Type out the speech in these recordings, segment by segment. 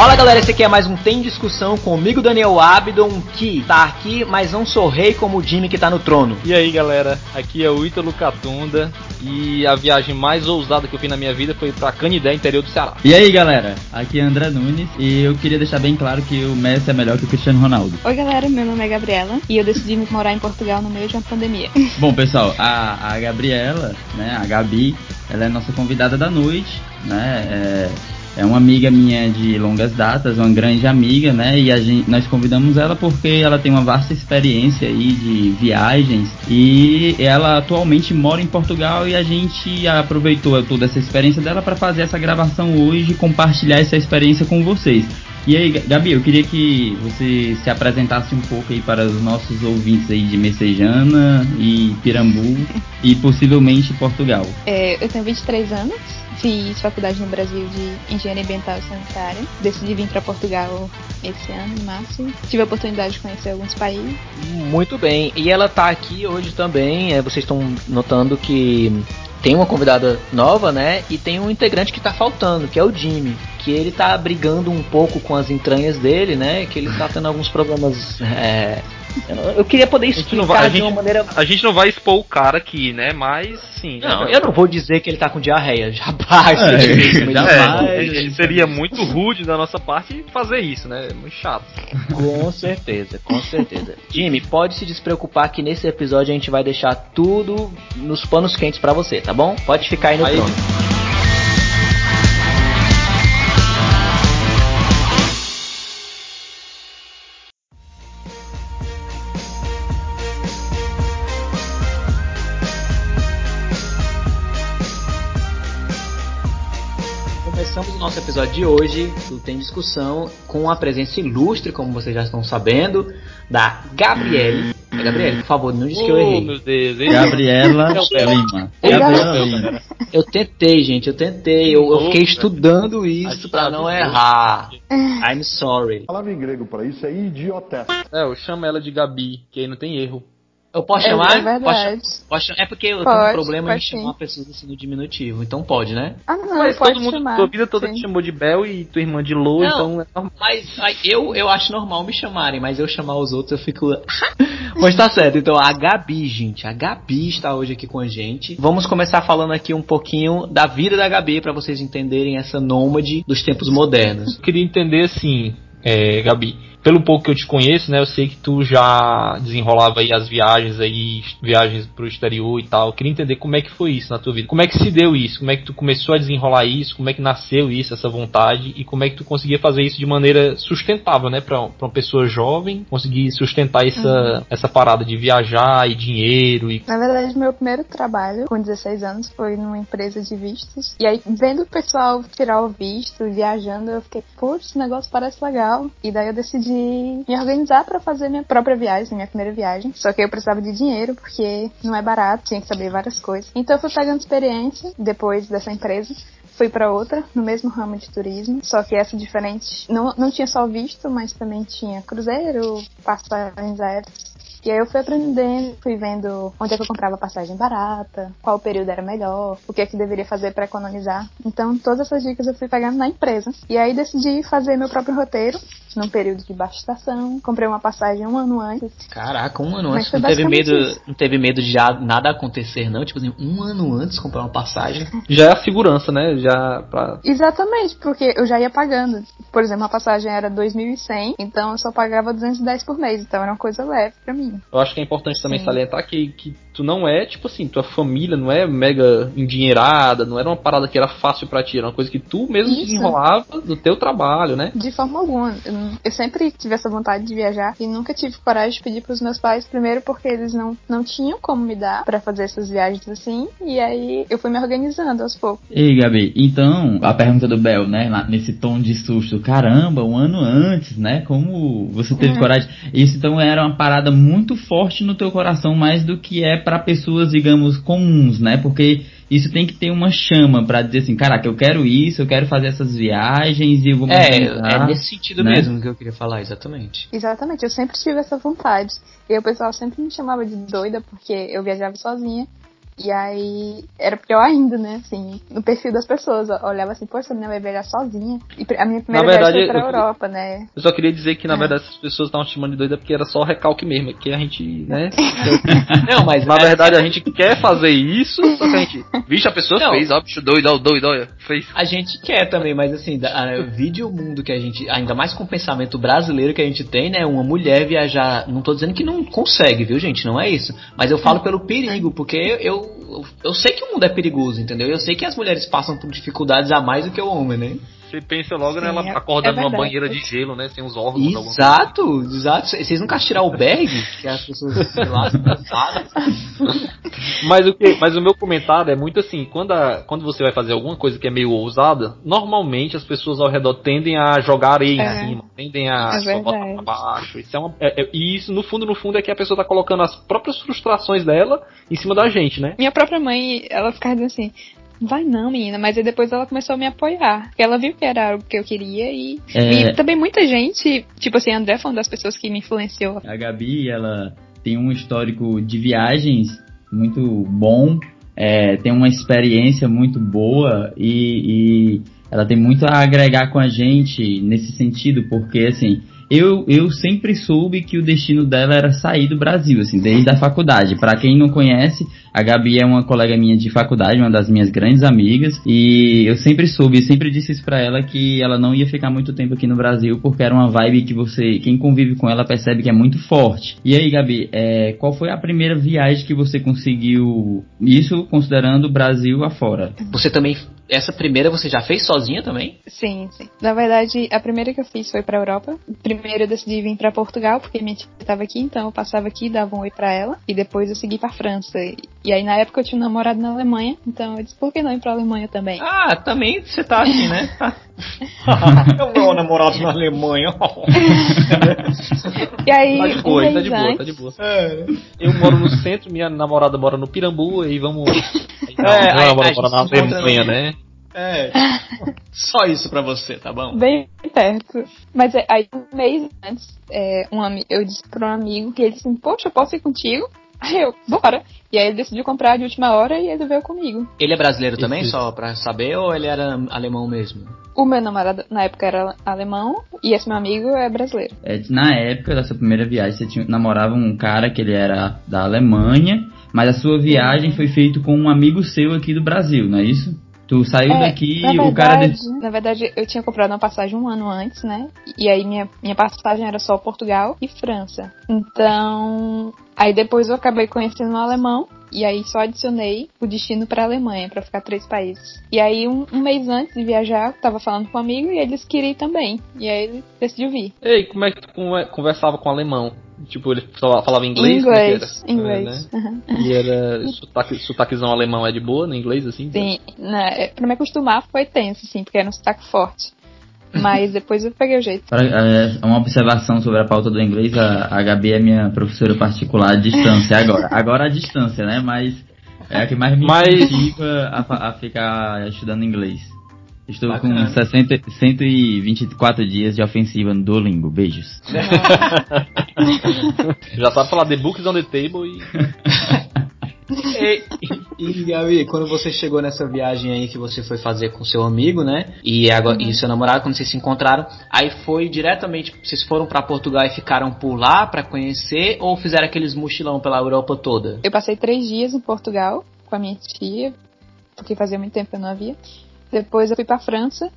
Fala galera, esse aqui é mais um Tem Discussão comigo, Daniel Abdon, que tá aqui, mas não sou rei como o Jimmy que tá no trono. E aí galera, aqui é o Ítalo Catunda e a viagem mais ousada que eu fiz na minha vida foi pra Canidé, interior do Ceará. E aí galera, aqui é André Nunes e eu queria deixar bem claro que o Messi é melhor que o Cristiano Ronaldo. Oi galera, meu nome é Gabriela e eu decidi morar em Portugal no meio de uma pandemia. Bom pessoal, a, a Gabriela, né, a Gabi, ela é nossa convidada da noite, né, é é uma amiga minha de longas datas, uma grande amiga, né? E a gente, nós convidamos ela porque ela tem uma vasta experiência aí de viagens e ela atualmente mora em Portugal e a gente aproveitou toda essa experiência dela para fazer essa gravação hoje e compartilhar essa experiência com vocês. E aí, Gabi, eu queria que você se apresentasse um pouco aí para os nossos ouvintes aí de Messejana e Pirambu e possivelmente Portugal. É, eu tenho 23 anos, Fiz faculdade no Brasil de Engenharia Ambiental e Sanitária. Decidi vir para Portugal esse ano, em março. Tive a oportunidade de conhecer alguns países. Muito bem. E ela tá aqui hoje também. É, vocês estão notando que tem uma convidada nova, né? E tem um integrante que tá faltando, que é o Jimmy. Que ele tá brigando um pouco com as entranhas dele, né? Que ele tá tendo alguns problemas é, eu queria poder explicar vai, de gente, uma maneira. A gente não vai expor o cara aqui, né? Mas sim. Não, eu não vou dizer que ele tá com diarreia. Jamais. É, jamais. É, seria muito rude da nossa parte fazer isso, né? Muito chato. Com certeza, com certeza. Jimmy, pode se despreocupar que nesse episódio a gente vai deixar tudo nos panos quentes para você, tá bom? Pode ficar aí no aí. trono. Nosso episódio de hoje do Tem Discussão com a presença ilustre, como vocês já estão sabendo, da Gabriele. É, Gabriele, por favor, não diz que eu errei. Oh, meu Deus, hein? Gabriela Lima. Gabriela Lima. Eu tentei, gente, eu tentei. Eu, eu fiquei estudando isso pra não errar. I'm sorry. A palavra em grego para isso é idiotessa. É, eu chamo ela de Gabi, que aí não tem erro. Eu posso é, chamar? É verdade. Posso, posso, é porque eu pode, tenho um problema em chamar pessoas assim no diminutivo, então pode, né? Ah, não, mas pode todo mundo, chamar. tua vida toda sim. te chamou de Bel e tua irmã de Lou, então é normal. Mas eu, eu acho normal me chamarem, mas eu chamar os outros eu fico. mas tá certo, então a Gabi, gente, a Gabi está hoje aqui com a gente. Vamos começar falando aqui um pouquinho da vida da Gabi para vocês entenderem essa nômade dos tempos modernos. Eu queria entender assim, é, Gabi pelo pouco que eu te conheço, né, eu sei que tu já desenrolava aí as viagens aí, viagens pro exterior e tal. Eu queria entender como é que foi isso na tua vida. Como é que se deu isso? Como é que tu começou a desenrolar isso? Como é que nasceu isso, essa vontade? E como é que tu conseguia fazer isso de maneira sustentável, né, pra, pra uma pessoa jovem conseguir sustentar essa, uhum. essa parada de viajar e dinheiro e... Na verdade, meu primeiro trabalho com 16 anos foi numa empresa de vistos. E aí, vendo o pessoal tirar o visto, viajando, eu fiquei, putz, esse negócio parece legal. E daí eu decidi de me organizar para fazer minha própria viagem, minha primeira viagem. Só que eu precisava de dinheiro porque não é barato, tinha que saber várias coisas. Então eu fui pegando experiência depois dessa empresa fui para outra, no mesmo ramo de turismo, só que essa diferente. Não, não tinha só visto, mas também tinha cruzeiro, passagens aéreas e aí eu fui aprendendo, fui vendo onde é que eu comprava passagem barata, qual período era melhor, o que é que deveria fazer para economizar. Então, todas essas dicas eu fui pegando na empresa. E aí decidi fazer meu próprio roteiro, num período de baixa estação. Comprei uma passagem um ano antes. Caraca, um ano antes. Não teve medo, isso. não teve medo de já nada acontecer, não? Tipo assim, um ano antes comprar uma passagem. já é a segurança, né? Já pra... Exatamente, porque eu já ia pagando. Por exemplo, a passagem era 2.100, então eu só pagava 210 por mês. Então era uma coisa leve para mim. Eu acho que é importante também Sim. salientar que, que tu não é, tipo assim, tua família não é mega endinheirada, não era uma parada que era fácil para ti, era uma coisa que tu mesmo Isso. desenrolava do teu trabalho, né? De forma alguma. Eu sempre tive essa vontade de viajar e nunca tive coragem de pedir pros meus pais, primeiro porque eles não, não tinham como me dar para fazer essas viagens assim, e aí eu fui me organizando aos poucos. Ei, Gabi, então, a pergunta do Bel, né, nesse tom de susto, caramba, um ano antes, né, como você teve é. coragem? Isso então era uma parada muito forte no teu coração, mais do que é para pessoas, digamos, comuns, né? Porque isso tem que ter uma chama para dizer assim, caraca, eu quero isso, eu quero fazer essas viagens e eu vou me É, é nesse sentido né? mesmo que eu queria falar, exatamente. Exatamente, eu sempre tive essa vontade. E o pessoal sempre me chamava de doida porque eu viajava sozinha. E aí era pior ainda, né? Assim, no perfil das pessoas. Eu olhava assim, poxa, a menina vai viajar sozinha. E a minha primeira verdade, viagem foi pra eu- Europa, né? Eu só queria dizer que, na É. verdade, essas pessoas estavam te chamando de doida porque era só recalque mesmo, é que a gente, né? Não, mas Na verdade, a gente quer fazer isso, só que a gente. Vixe, a pessoa Não. fez, ó, bicho doido, ó, doido, olha, fez. A gente quer também, mas assim, da, a, vide o mundo que a gente, ainda mais com o pensamento brasileiro que a gente tem, né? Uma mulher viajar, não tô dizendo que não consegue, viu, gente? Não é isso. Mas eu falo pelo perigo, porque eu, eu, sei que o mundo é perigoso, entendeu? Eu sei que as mulheres passam por dificuldades a mais do que o homem, né? Você pensa logo Sim, nela é- acordando é numa banheira de gelo, né? Sem os órgãos. alguma coisa. Exato, exato. Vocês nunca assistiram o Berg? Que as pessoas, sei lá, são cansadas. Mas o, que, mas o meu comentário é muito assim, quando, a- quando você vai fazer alguma coisa que é meio ousada, normalmente as pessoas ao redor tendem a jogar areia É. em cima, tendem a É só botar pra baixo. Isso é uma, é- é- e isso, no fundo, no fundo, é que a pessoa tá colocando as próprias frustrações dela em cima da gente, né? Minha própria mãe, ela ficava dizendo assim. Vai não, menina, mas aí depois ela começou a me apoiar. Ela viu que era o que eu queria e, É. e também muita gente, tipo assim, a André foi uma das pessoas que me influenciou. A Gabi, ela tem um histórico de viagens muito bom, é, tem uma experiência muito boa e, e ela tem muito a agregar com a gente nesse sentido, porque assim, eu, eu sempre soube que o destino dela era sair do Brasil, assim, desde a faculdade. Pra quem não conhece, a Gabi é uma colega minha de faculdade, uma das minhas grandes amigas, e eu sempre soube, sempre disse isso pra ela que ela não ia ficar muito tempo aqui no Brasil, porque era uma vibe que você, quem convive com ela percebe que é muito forte. E aí, Gabi, é, qual foi a primeira viagem que você conseguiu, isso considerando o Brasil afora? Você também, essa primeira você já fez sozinha também? Sim, sim. Na verdade, a primeira que eu fiz foi pra Europa. Primeiro eu decidi vir pra Portugal, porque minha tia estava aqui, então eu passava aqui, dava um oi pra ela. E depois eu segui pra França. E aí na época eu tinha um namorado na Alemanha, então eu disse, por que não ir pra Alemanha também? Ah, também você tá assim, né? é o meu namorado na Alemanha. E aí, Tá de um boa, mês tá de boa, antes, tá de boa. Eu moro no centro, minha namorada mora no Pirambu, e vamos. Não, É, aí- na Alemanha, né? É. Só isso pra você, tá bom? bem perto. Mas é, aí um mês antes, é, um eu disse pra um amigo que ele disse, assim, poxa, eu posso ir contigo? Aí eu, bora. E aí ele decidiu comprar de última hora e ele veio comigo. Ele é brasileiro também, Esse- só pra saber, ou ele era alemão mesmo? O meu namorado na época era alemão e esse meu amigo é brasileiro. É, na época dessa primeira viagem, você tinha, namorava um cara que ele era da Alemanha, mas a sua viagem foi feita com um amigo seu aqui do Brasil, não é isso? Tu saiu É, daqui, na o cara. verdade, na verdade, eu tinha comprado uma passagem um ano antes, né? E aí minha, minha passagem era só Portugal e França. Então, aí depois eu acabei conhecendo um alemão e aí só adicionei o destino pra Alemanha, pra ficar três países. E aí um, um mês antes de viajar, eu tava falando com um amigo e ele disse que iria ir também. E aí ele decidiu vir. Ei, como é que tu conver- conversava com o alemão? Tipo, ele falava inglês? É inglês, era? inglês. É, né? Uhum. E era sotaque, sotaquezão alemão é de boa no inglês, assim? Sim, né, é, pra me acostumar foi tenso, assim, porque era um sotaque forte. Mas depois eu peguei o jeito. Pra- é, uma observação sobre a pauta do inglês, a, a Gabi é minha professora particular à distância agora. Agora à distância, né? Mas é a que mais me Mas- incentiva a, a ficar estudando inglês. Estou Bacana. com 60, 124 dias de ofensiva no Duolingo. Beijos. Já sabe falar The Books on the Table e. E, e, Gabi, quando você chegou nessa viagem aí que você foi fazer com seu amigo, né? E, agora, e seu namorado, quando vocês se encontraram, aí foi diretamente, vocês foram pra Portugal e ficaram por lá pra conhecer ou fizeram aqueles mochilão pela Europa toda? Eu passei três dias em Portugal com a minha tia, porque fazia muito tempo que eu não havia. Depois eu fui pra França.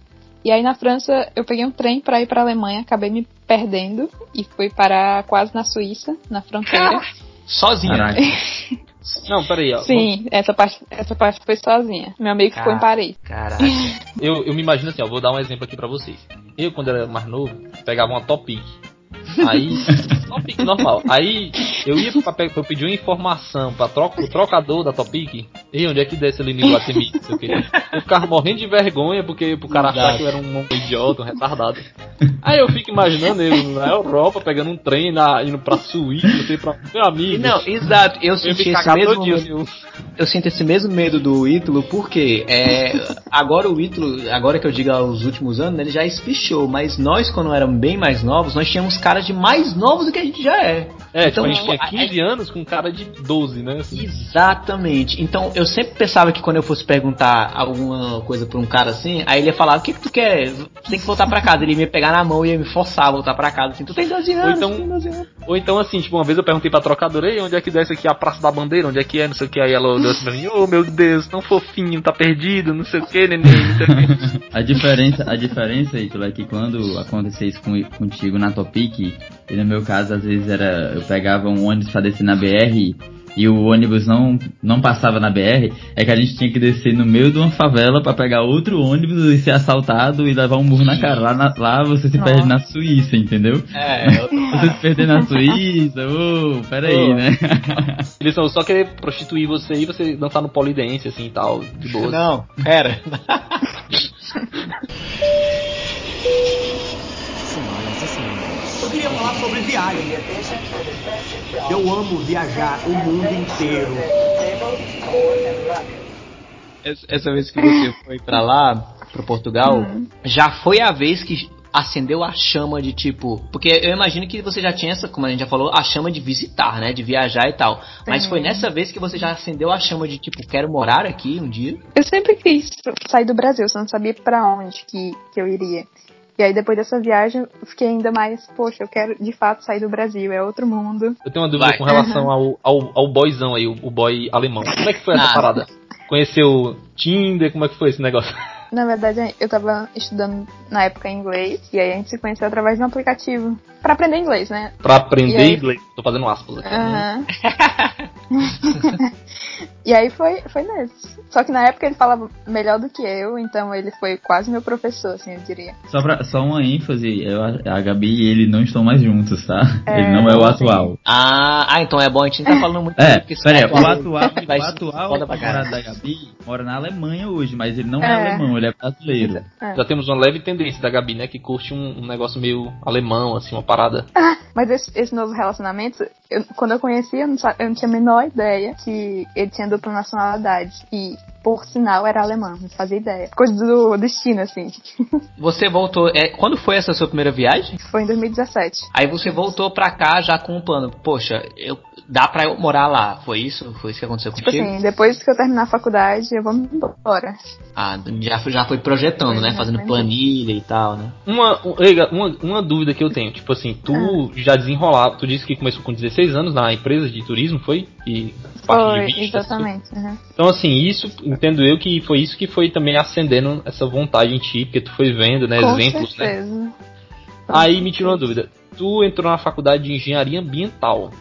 E aí na França eu peguei um trem pra ir pra Alemanha, acabei me perdendo e fui parar quase na Suíça, na fronteira. Sozinha. Não, peraí, ó. Sim, essa parte, essa parte foi sozinha. Meu amigo ficou em. Paris. Caraca. Eu, eu me imagino assim, ó, vou dar um exemplo aqui pra vocês. Eu, quando era mais novo, pegava uma Topic. Aí, Topic normal. Aí, eu ia pra, pra pedir uma informação pra troca, o trocador da Topic. E onde é que desce ali no Iguatemi? o. Eu ficava morrendo de vergonha porque pro cara achar Exato. que eu era um, idiota, um retardado. Aí eu fico imaginando eu na Europa pegando um trem, na, indo pra Suíça, não sei pra. Meu amigo. Não, exato. Eu eu senti esse mesmo medo. Eu sinto esse mesmo medo do Ítalo, porque é, agora o Ítalo, agora que eu digo aos últimos anos, ele já espichou, mas nós, quando éramos bem mais novos, nós tínhamos cara de mais novos do que a gente já é. É, Então, tipo, a gente tinha a- 15 anos com um cara de 12, né? assim. Exatamente. Então eu sempre pensava que quando eu fosse perguntar alguma coisa pra um cara assim, aí ele ia falar: O que, que tu quer? Tu tem que voltar pra casa. Ele ia me pegar na mão e ia me forçar a voltar pra casa. Assim, tu tem 12 anos, então- tu tem 12 anos. Ou então, assim, tipo, uma vez eu perguntei pra trocadora, Ei, onde é que desce aqui a Praça da Bandeira? Onde é que é? Não sei o que. Aí ela olhou assim pra mim, oh meu Deus, tão fofinho, tá perdido, não sei o que, neném, não sei o que. A diferença, a diferença, Ítalo, é que quando acontecia isso com, contigo na Topic, e no meu caso, às vezes era. Eu pegava um ônibus pra descer na BR e o ônibus não, não passava na BR, é que a gente tinha que descer no meio de uma favela pra pegar outro ônibus e ser assaltado e levar um burro na cara. Lá, na- lá você se Nossa. perde na Suíça, entendeu? É, eu- Você se perder na Suíça, ô, peraí, Ô. né? Eles são só querer prostituir você e você dançar no polidense, assim e tal, de boa. Não, pera. Eu queria falar sobre viagem. Eu amo viajar o mundo inteiro. Essa, vez que você foi pra lá, pro Portugal, já foi a vez que acendeu a chama de tipo. Porque eu imagino que você já tinha essa, como a gente já falou, a chama de visitar, né? De viajar e tal. Mas foi nessa vez que você já acendeu a chama de tipo, quero morar aqui um dia. Eu sempre quis sair do Brasil, só não sabia pra onde que, que eu iria. E aí depois dessa viagem, eu fiquei ainda mais, poxa, eu quero de fato sair do Brasil, é outro mundo. Eu tenho uma dúvida Vai. com relação ao, ao, ao boyzão aí, o, o boy alemão. Como é que foi essa Ah. parada? Conheceu Tinder? Como é que foi esse negócio? Na verdade, eu tava estudando na época inglês, e aí a gente se conheceu através de um aplicativo. Pra aprender inglês, né? Pra aprender aí? inglês. Tô fazendo aspas aqui. Aham. e aí foi, foi nesse. Só que na época ele falava melhor do que eu, então ele foi quase meu professor, assim, eu diria. Só, pra, só uma ênfase, eu, a Gabi e ele não estão mais juntos, tá? É, ele não é o atual. Ah, ah, então é bom, a gente não tá falando muito É, porque esse pera aí, o atual- atual, o atual pra namorado caralho. da Gabi mora na Alemanha hoje, mas ele não é, É. alemão, é brasileiro. É. Já temos uma leve tendência da Gabi, né? Que curte um, um negócio meio alemão, assim, uma parada. Mas esse, esse novo relacionamento, eu- quando eu conheci, eu não, eu não tinha a menor ideia que ele tinha dupla nacionalidade. E, por sinal, era alemão, não fazia ideia. Coisa do destino, assim. Você voltou. É, quando foi essa sua primeira viagem? Foi em 2017. Aí você voltou pra cá já com um plano. Poxa, eu, dá pra eu morar lá. Foi isso? Foi isso que aconteceu Tipo contigo? assim, depois que eu terminar a faculdade, eu vou embora. Ah, já, foi- já foi projetando, né? Fazendo Exatamente. planilha e tal, né? Uma, um- uma, uma dúvida que eu tenho, tipo assim, tu já desenrolava, tu disse que começou com 16 anos na empresa de turismo, foi? E Foi, exatamente. uhum. Então, assim, isso, entendo eu que foi isso que foi também acendendo essa vontade em ti, porque tu foi vendo, né, Com exemplos, né? certeza. Aí me tirou uma dúvida. Tu entrou na faculdade de engenharia ambiental.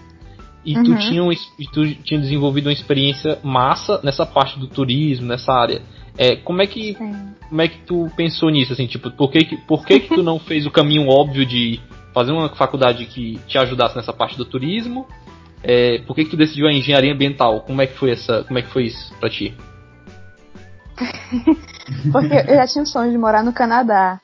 E tu, Uhum. tinha, um tu tinha desenvolvido uma experiência massa nessa parte do turismo, nessa área. É, como é que Sim. como é que tu pensou nisso, assim, tipo, por que que, por que, que tu não fez o caminho óbvio de fazer uma faculdade que te ajudasse nessa parte do turismo? É, por que que tu decidiu a engenharia ambiental? Como é que foi essa, como é que foi isso pra ti? Porque eu já tinha um sonho de morar no Canadá.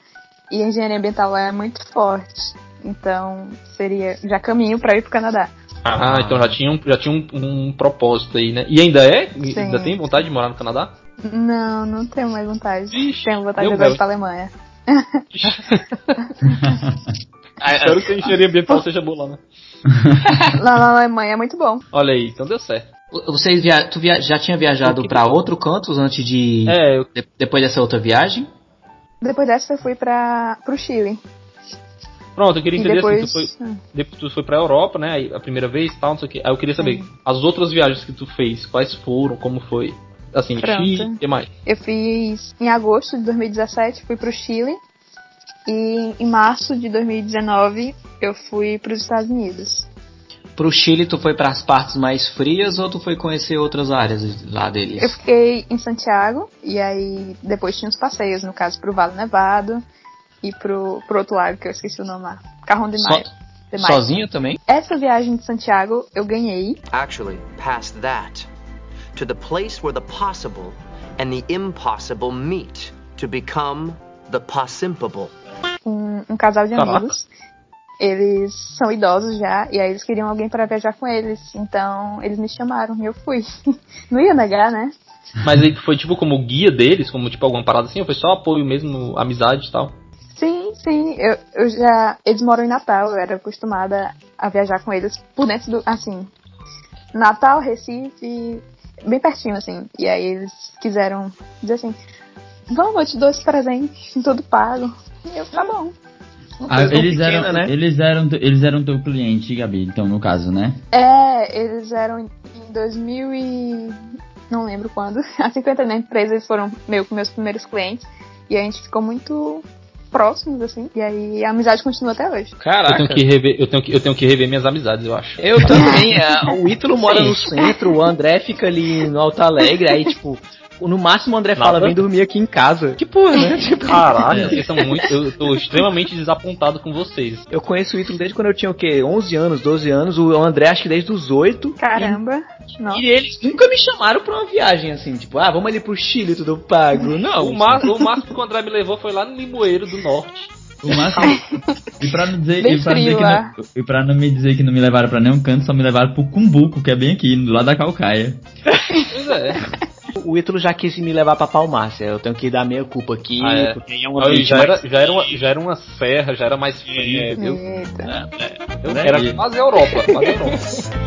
E a engenharia ambiental lá é muito forte. Então, seria já caminho pra ir pro Canadá. Ah, então já tinha, um, já tinha um, um propósito aí, né? E ainda é? Sim. Ainda tem vontade de morar no Canadá? Não, não tenho mais vontade. Ixi, tenho vontade de ir pra Alemanha. Espero que a engenharia ambiental seja boa lá, né? Lá na Alemanha é muito bom. Olha aí, então deu certo. Vocês via... tu via... já tinha viajado pra outro canto antes de... É, eu, de- Depois dessa outra viagem? Depois dessa eu fui para pro Chile. pronto, eu queria E entender depois. assim, tu foi, depois tu foi pra Europa, né? A primeira vez e tal, não sei o que. Aí eu queria saber, Sim. as outras viagens que tu fez, quais foram, como foi? Assim, Pronto. Chile, o que mais? Eu fiz em agosto de 2017, fui pro Chile. E em março de 2019 eu fui pros Estados Unidos. Pro Chile tu foi pras partes mais frias ou tu foi conhecer outras áreas lá deles? Eu fiquei em Santiago e aí depois tinha os passeios, no caso pro Vale Nevado e pro, pro outro lado que eu esqueci o nome lá. Carrão de So- Maio. Sozinho também? Essa viagem de Santiago eu ganhei. Actually, past that. To the place where the possible and the impossible meet to become the possible. Um, um casal de Caraca. amigos. Eles são idosos já, e aí eles queriam alguém para viajar com eles. Então eles me chamaram e eu fui. Não ia negar, né? Mas aí foi tipo como guia deles, como tipo alguma parada assim, ou foi só apoio mesmo, amizade e tal? Sim, sim. Eu, eu já. Eles moram em Natal, eu era acostumada a viajar com eles por dentro do, assim, Natal, Recife, bem pertinho, assim. E aí eles quiseram dizer assim, vamos, eu te dou esse presente, tudo pago. Eu, tá bom. Ah, eles, pequena, eram, né? eles, eram, eles eram teu cliente, Gabi, então, no caso, né? É, eles eram em 2000 e... não lembro quando. Assim que eu entrei na empresa, eles foram meio que meus primeiros clientes. E a gente ficou muito próximos, assim. E aí a amizade continua até hoje. Eu Caraca. tenho, que rever, eu, tenho que, eu tenho que rever minhas amizades, eu acho. Eu também. é, o Ítalo mora no centro, o André fica ali no Alto Alegre, aí, tipo, no máximo o André fala, Nada. vem dormir aqui em casa. Que porra, né? Tipo, Caralho, vocês são muito. Eu tô extremamente desapontado com vocês. eu conheço o Ítalo desde quando eu tinha o quê? 11 anos, 12 anos. O André acho que desde os 8. Caramba. Nossa. E eles nunca me chamaram pra uma viagem assim, tipo, ah, vamos ali pro Chile, tudo pago. Não, O, má- o máximo que o André me levou foi lá no Limoeiro do Norte. O máximo. e pra não dizer, e pra não, dizer que não, e pra não me dizer que não me levaram pra nenhum canto, só me levaram pro Cumbuco, que é bem aqui, do lado da Calcaia. Pois é. o Ítalo já quis me levar pra Palmácia. Eu tenho que dar minha culpa aqui, Ah, é. porque é um ambiente já, mais- era, já, era uma, já era uma serra, já era mais frio, É. entendeu? Eita. Eu- Era quase a Europa, quase a Europa.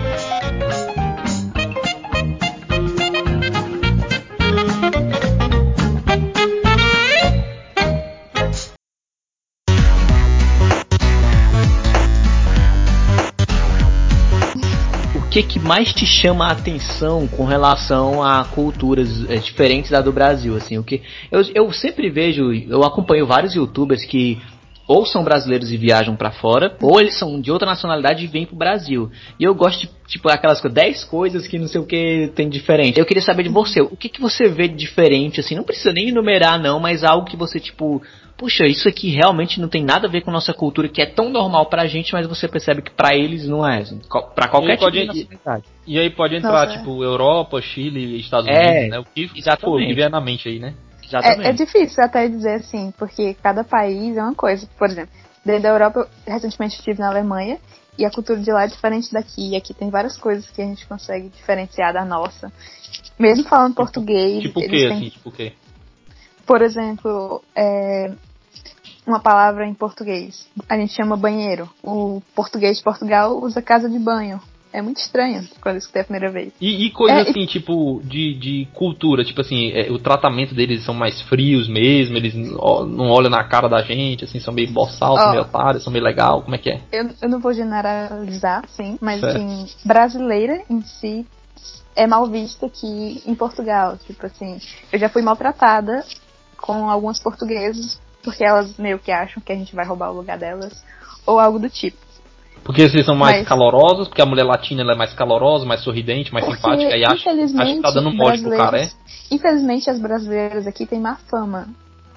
que que mais te chama a atenção com relação a culturas eh, diferentes da do Brasil, assim, o que eu, eu sempre vejo, eu acompanho vários youtubers que ou são brasileiros e viajam pra fora, ou eles são de outra nacionalidade e vêm pro Brasil. E eu gosto de, tipo, aquelas coisas, 10 coisas que não sei o que tem diferente. Eu queria saber de você, o que que você vê de diferente, assim, não precisa nem enumerar não, mas algo que você, tipo, puxa, isso aqui realmente não tem nada a ver com nossa cultura, que é tão normal pra gente, mas você percebe que pra eles não é, assim, pra qualquer tipo de nacionalidade. E aí pode entrar, Nossa, é. tipo, Europa, Chile, Estados É, Unidos, né? O que, exatamente. pô, o que vier na mente aí, né? É, é difícil até dizer assim, porque cada país é uma coisa. Por exemplo, dentro da Europa, eu recentemente estive na Alemanha e a cultura de lá é diferente daqui. E aqui tem várias coisas que a gente consegue diferenciar da nossa. Mesmo falando português, Tipo o quê, têm, assim? Tipo o quê? por exemplo, é, uma palavra em português. A gente chama banheiro. O português de Portugal usa casa de banho. É muito estranho quando eu escutei a primeira vez. E, e coisa É, assim, tipo, de, de cultura, tipo assim, é, o tratamento deles são mais frios mesmo, eles não olham na cara da gente, assim, são meio boçal, são Ó. meio otários, são meio legal, como é que é? Eu, eu não vou generalizar, sim, mas Certo. assim, brasileira em si é mal vista aqui em Portugal. Tipo assim, eu já fui maltratada com algumas portuguesas porque elas meio que acham que a gente vai roubar o lugar delas ou algo do tipo. Porque vocês são mais Mas- calorosos, porque a mulher latina ela é mais calorosa, mais sorridente, mais Porque, simpática, e acha, acha infelizmente, que tá dando mole pro cara, é? Infelizmente, as brasileiras aqui têm má fama,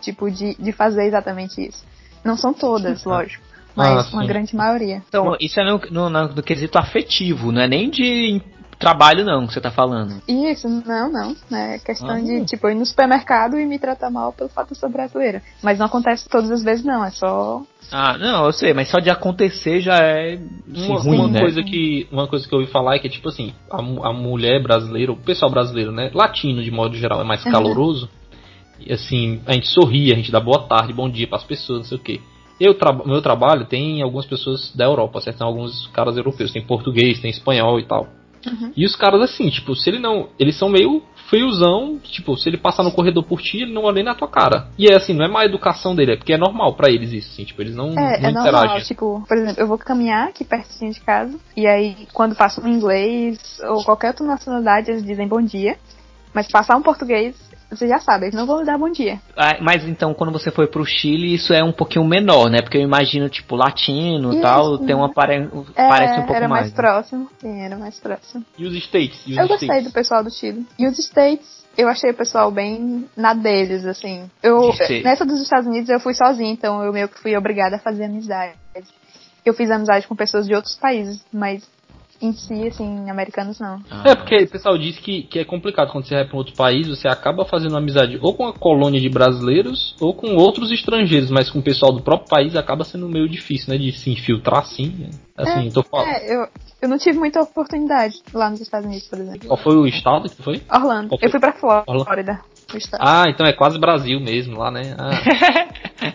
tipo, de, de fazer exatamente isso. Não são todas, lógico, mas Ah, uma grande maioria. Então, isso é no, no, no- no quesito afetivo, não é nem de trabalho não que você tá falando. Isso, não, não. É questão Ah. de, tipo, eu ir no supermercado e me tratar mal pelo fato de eu ser brasileira. Mas não acontece todas as vezes, não. É só. Ah, não, eu sei, mas só de acontecer já é assim, Uma, ruim, uma né? coisa que uma coisa que eu ouvi falar é que tipo assim a, a mulher brasileira o pessoal brasileiro né latino de modo geral é mais Uhum. caloroso e assim a gente sorri a gente dá boa tarde bom dia para as pessoas não sei o que eu tra meu trabalho tem algumas pessoas da Europa certo tem alguns caras europeus tem português tem espanhol e tal Uhum. e os caras assim tipo se ele não eles são meio friozão tipo se ele passar no corredor por ti ele não olha nem na tua cara e é assim não é má educação dele é porque é normal para eles isso assim tipo eles não, É, não é interagem normal. Tipo, por exemplo, eu vou caminhar aqui pertinho de casa. E aí, quando passa um inglês ou qualquer outra nacionalidade, eles dizem bom dia. Mas passar um português, você já sabe, eles não vão lhe dar bom dia. Ah, mas então, quando você foi pro Chile, isso é um pouquinho menor, né? Porque eu imagino, tipo, latino e tal, tem uma pare... É, parece um pouco era mais, mais. né? próximo. Sim, era mais próximo. e os States e os Eu gostei States? do pessoal do Chile. E os States, eu achei o pessoal bem na deles, assim. Eu, nessa dos Estados Unidos eu fui sozinha, então eu meio que fui obrigada a fazer amizade. Eu fiz amizade com pessoas de outros países, mas em si, assim, americanos não. Ah, É, porque o pessoal diz que, que é complicado quando você vai para outro país, você acaba fazendo amizade ou com a colônia de brasileiros ou com outros estrangeiros, mas com o pessoal do próprio país acaba sendo meio difícil, né? De se infiltrar assim. né? Assim, tô falando. É, eu, eu não tive muita oportunidade lá nos Estados Unidos, por exemplo. Qual foi o estado que foi? Orlando. Foi? Eu fui pra Flórida. Orlando. Ah, então é quase Brasil mesmo lá, né? Ah,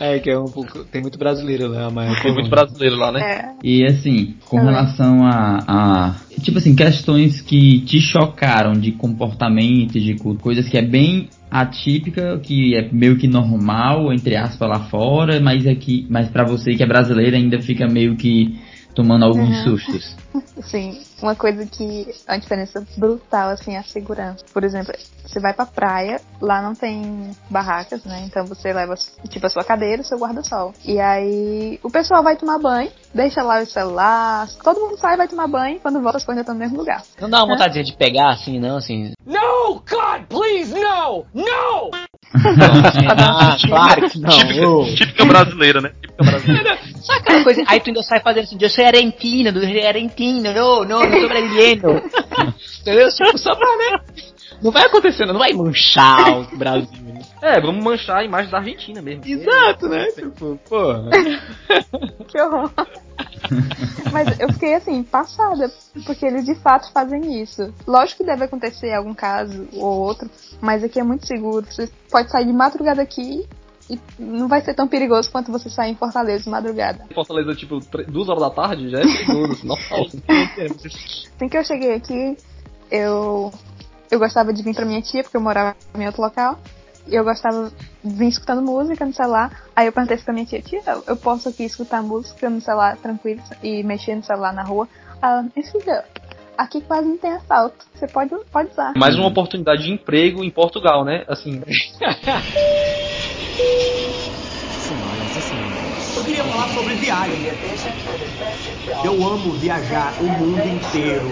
É, que é um pouco. Tem muito brasileiro lá, mas. Tem muito brasileiro lá, né? É. E assim, com relação a, a. Tipo assim, questões que te chocaram de comportamento, de coisas que é bem atípica, que é meio que normal, entre aspas, lá fora, mas aqui, mas para você que é brasileiro ainda fica meio que tomando alguns Uhum. sustos. Sim, uma coisa que a diferença brutal assim é a segurança. Por exemplo, você vai pra praia, lá não tem barracas, né? Então você leva tipo a sua cadeira, o seu guarda-sol. E aí o pessoal vai tomar banho, deixa lá o celular, todo mundo sai, vai tomar banho, quando volta as coisas estão no mesmo lugar. Não dá uma vontadezinha de pegar assim, não, assim. No, God, please, no! No! ah, claro que não. ô. Típica brasileira, né? Típica brasileira. Sabe aquela coisa? Aí tu ainda sai fazendo assim, eu sou argentino, eu sou argentino, não, não, não sou brasileiro. Entendeu? Tipo, só pra, né? Não vai acontecendo, não vai manchar o Brasil. né? É, vamos manchar a imagem da Argentina mesmo. Exato, né? Tipo, porra. Que horror. Mas eu fiquei assim, passada, porque eles de fato fazem isso. Lógico que deve acontecer algum caso ou outro, mas aqui é muito seguro. Você pode sair de madrugada aqui e não vai ser tão perigoso quanto você sair em Fortaleza de madrugada. Fortaleza, tipo, duas horas da tarde já é perigoso, assim, normal. Assim que eu cheguei aqui, eu, eu gostava de vir pra minha tia, porque eu morava em outro local. E eu gostava de vir escutando música no celular. Aí eu perguntei pra minha tia, tia, eu- eu posso aqui escutar música no celular tranquilo e mexer no celular na rua? Ela, minha filha, aqui quase não tem assalto. Você pode, pode usar. Mais uma oportunidade de emprego em Portugal, né? Assim, Eu queria falar sobre viagem. Eu amo viajar o mundo inteiro.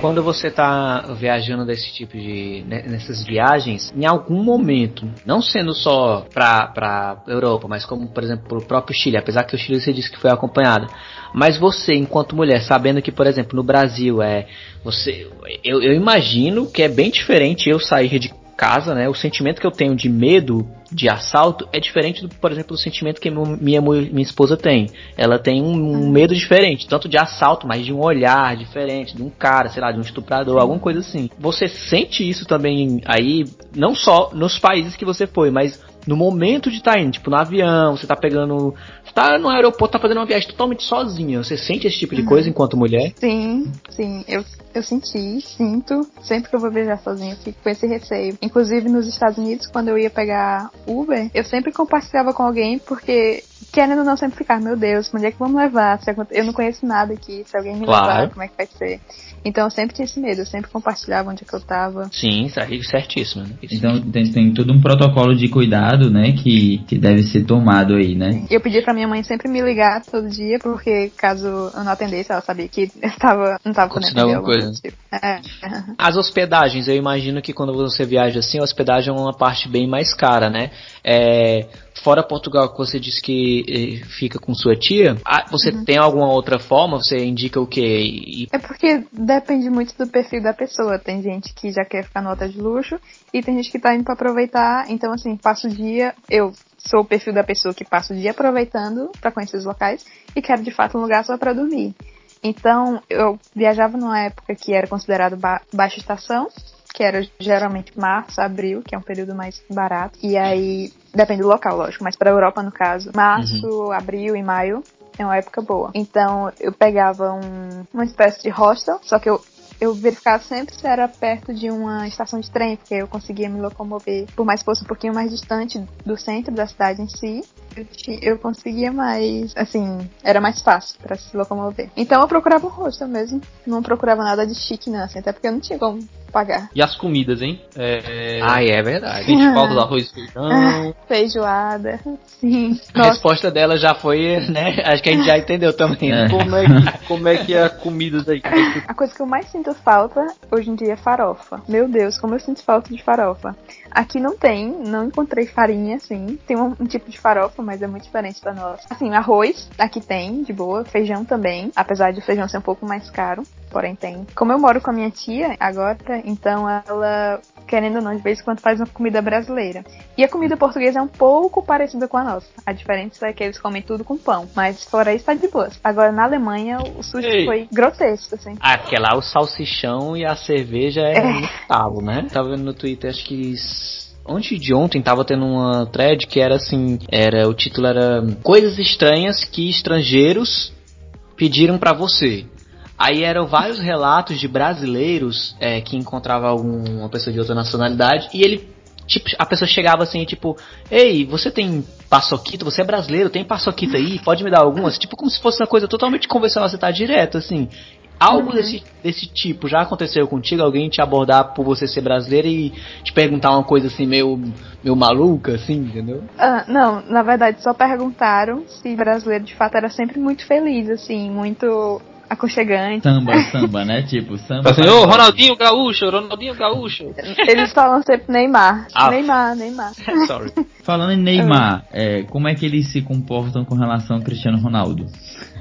Quando você tá viajando desse tipo de. né, nessas viagens, em algum momento, não sendo só pra, pra Europa, mas como, por exemplo, pro próprio Chile, apesar que o Chile você disse que foi acompanhada. Mas você, enquanto mulher, sabendo que, por exemplo, no Brasil é. Você. Eu, eu imagino que é bem diferente eu sair de casa, né? O sentimento que eu tenho de medo de assalto é diferente do, por exemplo, do sentimento que minha, minha esposa tem. Ela tem um, um medo diferente, tanto de assalto, mas de um olhar diferente, de um cara, sei lá, de um estuprador, alguma coisa assim. Você sente isso também aí, não só nos países que você foi, mas no momento de estar indo, tipo no avião, você tá pegando. Você tá no aeroporto, tá fazendo uma viagem totalmente sozinha. Você sente esse tipo de coisa enquanto mulher? Sim, sim, eu, eu senti, sinto. Sempre que eu vou viajar sozinha, eu fico com esse receio. Inclusive nos Estados Unidos, quando eu ia pegar Uber, eu sempre compartilhava com alguém, porque querendo ou não sempre ficar, meu Deus, onde é que vamos levar? Eu não conheço nada aqui, se alguém me Claro. levar, como é que vai ser? Então eu sempre tinha esse medo, eu sempre compartilhava onde é que eu tava. Sim, tá aí certíssimo. Né? Então tem, tem todo um protocolo de cuidado, né, que, que deve ser tomado aí, né? Eu pedi pra minha mãe sempre me ligar todo dia, porque caso eu não atendesse, ela sabia que eu tava, não tava podendo alguma coisa. tipo. É. As hospedagens, eu imagino que quando você viaja assim, a hospedagem é uma parte bem mais cara, né? É, fora Portugal, que você disse que eh, fica com sua tia, você tem alguma outra forma? Você indica o quê? E- É porque depende muito do perfil da pessoa. Tem gente que já quer ficar no hotel de luxo e tem gente que tá indo pra aproveitar. Então, assim, passa o dia. Eu sou o perfil da pessoa que passa o dia aproveitando pra conhecer os locais e quero de fato um lugar só pra dormir. Então, eu viajava numa época que era considerado ba baixa estação, que era geralmente março, abril, que é um período mais barato. E aí, depende do local, lógico, mas pra Europa, no caso, março, abril e maio é uma época boa. Então, eu pegava um, uma espécie de hostel, só que eu eu verificava sempre se era perto de uma estação de trem, porque eu conseguia me locomover, por mais que fosse um pouquinho mais distante do centro da cidade em si, eu, conseguia mais, assim, era mais fácil pra se locomover. Então eu procurava um hostel mesmo, não procurava nada de chique não, assim, até porque eu não tinha como pagar. e as comidas, hein? É, Ah, é verdade. Sente falta do arroz e feijão. Feijoada, sim. A Nossa, resposta dela já foi, né? Acho que a gente já entendeu também. né? É. Como é, que, como é que é a comida daí? É A coisa que eu mais sinto falta hoje em dia é farofa. Meu Deus, como eu sinto falta de farofa. Aqui não tem, não encontrei farinha, assim. Tem um, um tipo de farofa, mas é muito diferente da nossa. Assim, arroz, aqui tem, de boa. Feijão também, apesar de o feijão ser um pouco mais caro, porém tem. Como eu moro com a minha tia agora, então ela, querendo ou não, de vez em quando faz uma comida brasileira. E a comida portuguesa é um pouco parecida com a nossa. A diferença é que eles comem tudo com pão. Mas fora isso, tá de boas. Agora, na Alemanha, o sushi Ei. foi grotesco, assim. Ah, porque lá o salsichão e a cerveja é, no talo, né? Tava vendo no Twitter, acho que Antes de ontem tava tendo uma thread que era assim, era o título era Coisas estranhas que estrangeiros pediram para você. Aí eram vários relatos de brasileiros é, que encontrava alguma pessoa de outra nacionalidade e ele tipo, a pessoa chegava assim, tipo, ei, você tem paçoquita, você é brasileiro, tem paçoquita aí, pode me dar algumas? Tipo, como se fosse uma coisa totalmente convencional, você tá direto, assim. Algo uhum. desse, desse tipo já aconteceu contigo? Alguém te abordar por você ser brasileira e te perguntar uma coisa assim meio, meio maluca, assim, entendeu? Ah, não, na verdade só perguntaram se brasileiro de fato era sempre muito feliz, assim, muito aconchegante. Samba, samba, né? Tipo, samba. Assim, ô, Ronaldinho Gaúcho, Ronaldinho Gaúcho. Eles falam sempre Neymar. Ah. Neymar, Neymar. Sorry. Falando em Neymar, é, como é que eles se comportam com relação ao Cristiano Ronaldo?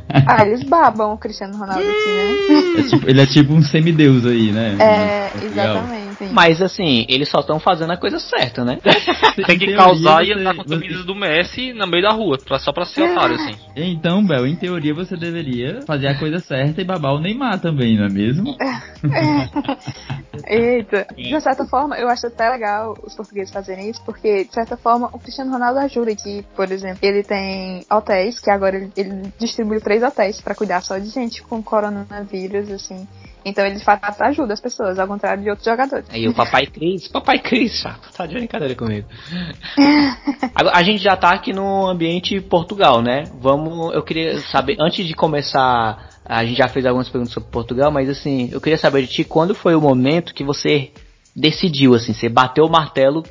Ah, eles babam o Cristiano Ronaldo aqui, né? É tipo, ele é tipo um semideus aí, né? É, exatamente. Mas assim, eles só estão fazendo a coisa certa, né? Tem que causar e andar com camisas do Messi na meio da rua, pra, só pra ser otário, assim. Então, Bel, em teoria você deveria fazer a coisa certa e babar o Neymar também, não é mesmo? Eita, de certa forma, eu acho até legal os portugueses fazerem isso, porque, de certa forma, o Cristiano Ronaldo ajuda aqui, por exemplo, ele tem hotéis, que agora ele, ele distribui três hotéis para cuidar só de gente com coronavírus, assim. Então ele de fato ajuda as pessoas, ao contrário de outros jogadores. Aí o Papai Cris, Papai Cris, tá de brincadeira comigo. a gente já tá aqui no ambiente Portugal, né? Vamos, eu queria saber, antes de começar, a gente já fez algumas perguntas sobre Portugal, mas assim, eu queria saber de ti, quando foi o momento que você decidiu, assim, você bateu o martelo,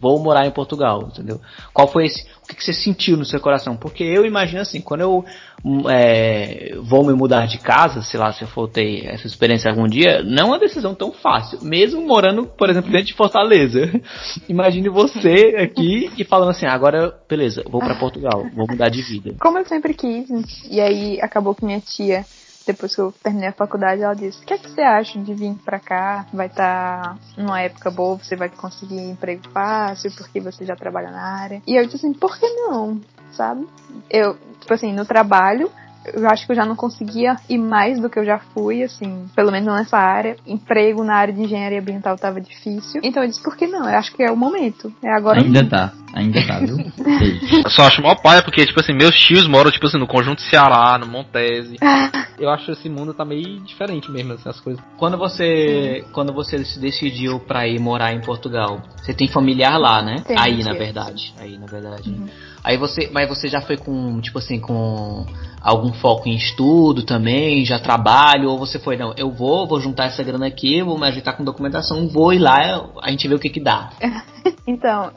vou morar em Portugal, entendeu? Qual foi esse, o que, você sentiu no seu coração? Porque eu imagino assim, quando eu hum, é, vou me mudar de casa, sei lá, se eu for ter essa experiência algum dia, não é uma decisão tão fácil, mesmo morando, por exemplo, dentro de Fortaleza. Imagine você aqui e falando assim, agora, beleza, vou para Portugal, vou mudar de vida. Como eu sempre quis, e aí acabou que minha tia depois que eu terminei a faculdade, ela disse: O que é que você acha de vir pra cá? Vai estar tá numa época boa, você vai conseguir emprego fácil, porque você já trabalha na área. E eu disse assim: Por que não? Sabe? Eu, tipo assim, no trabalho, eu acho que eu já não conseguia ir mais do que eu já fui, assim, pelo menos nessa área. Emprego na área de engenharia ambiental tava difícil. Então eu disse, por que não? Eu acho que é o momento. É agora. Ainda tá, ainda tá, viu? eu só acho mó paia, porque, tipo assim, meus tios moram, tipo assim, no Conjunto Ceará, no Montese. eu acho que esse mundo tá meio diferente mesmo, assim, as coisas. Quando você. Sim. Quando você se decidiu pra ir morar em Portugal, você tem familiar lá, né? Tem, Aí, na verdade. Aí, na verdade. Uhum. Aí você, mas você já foi com, tipo assim, com algum foco em estudo também, já trabalho, ou você foi, não, eu vou, vou juntar essa grana aqui, vou me ajeitar com documentação, vou ir lá, a gente vê o que que dá. então,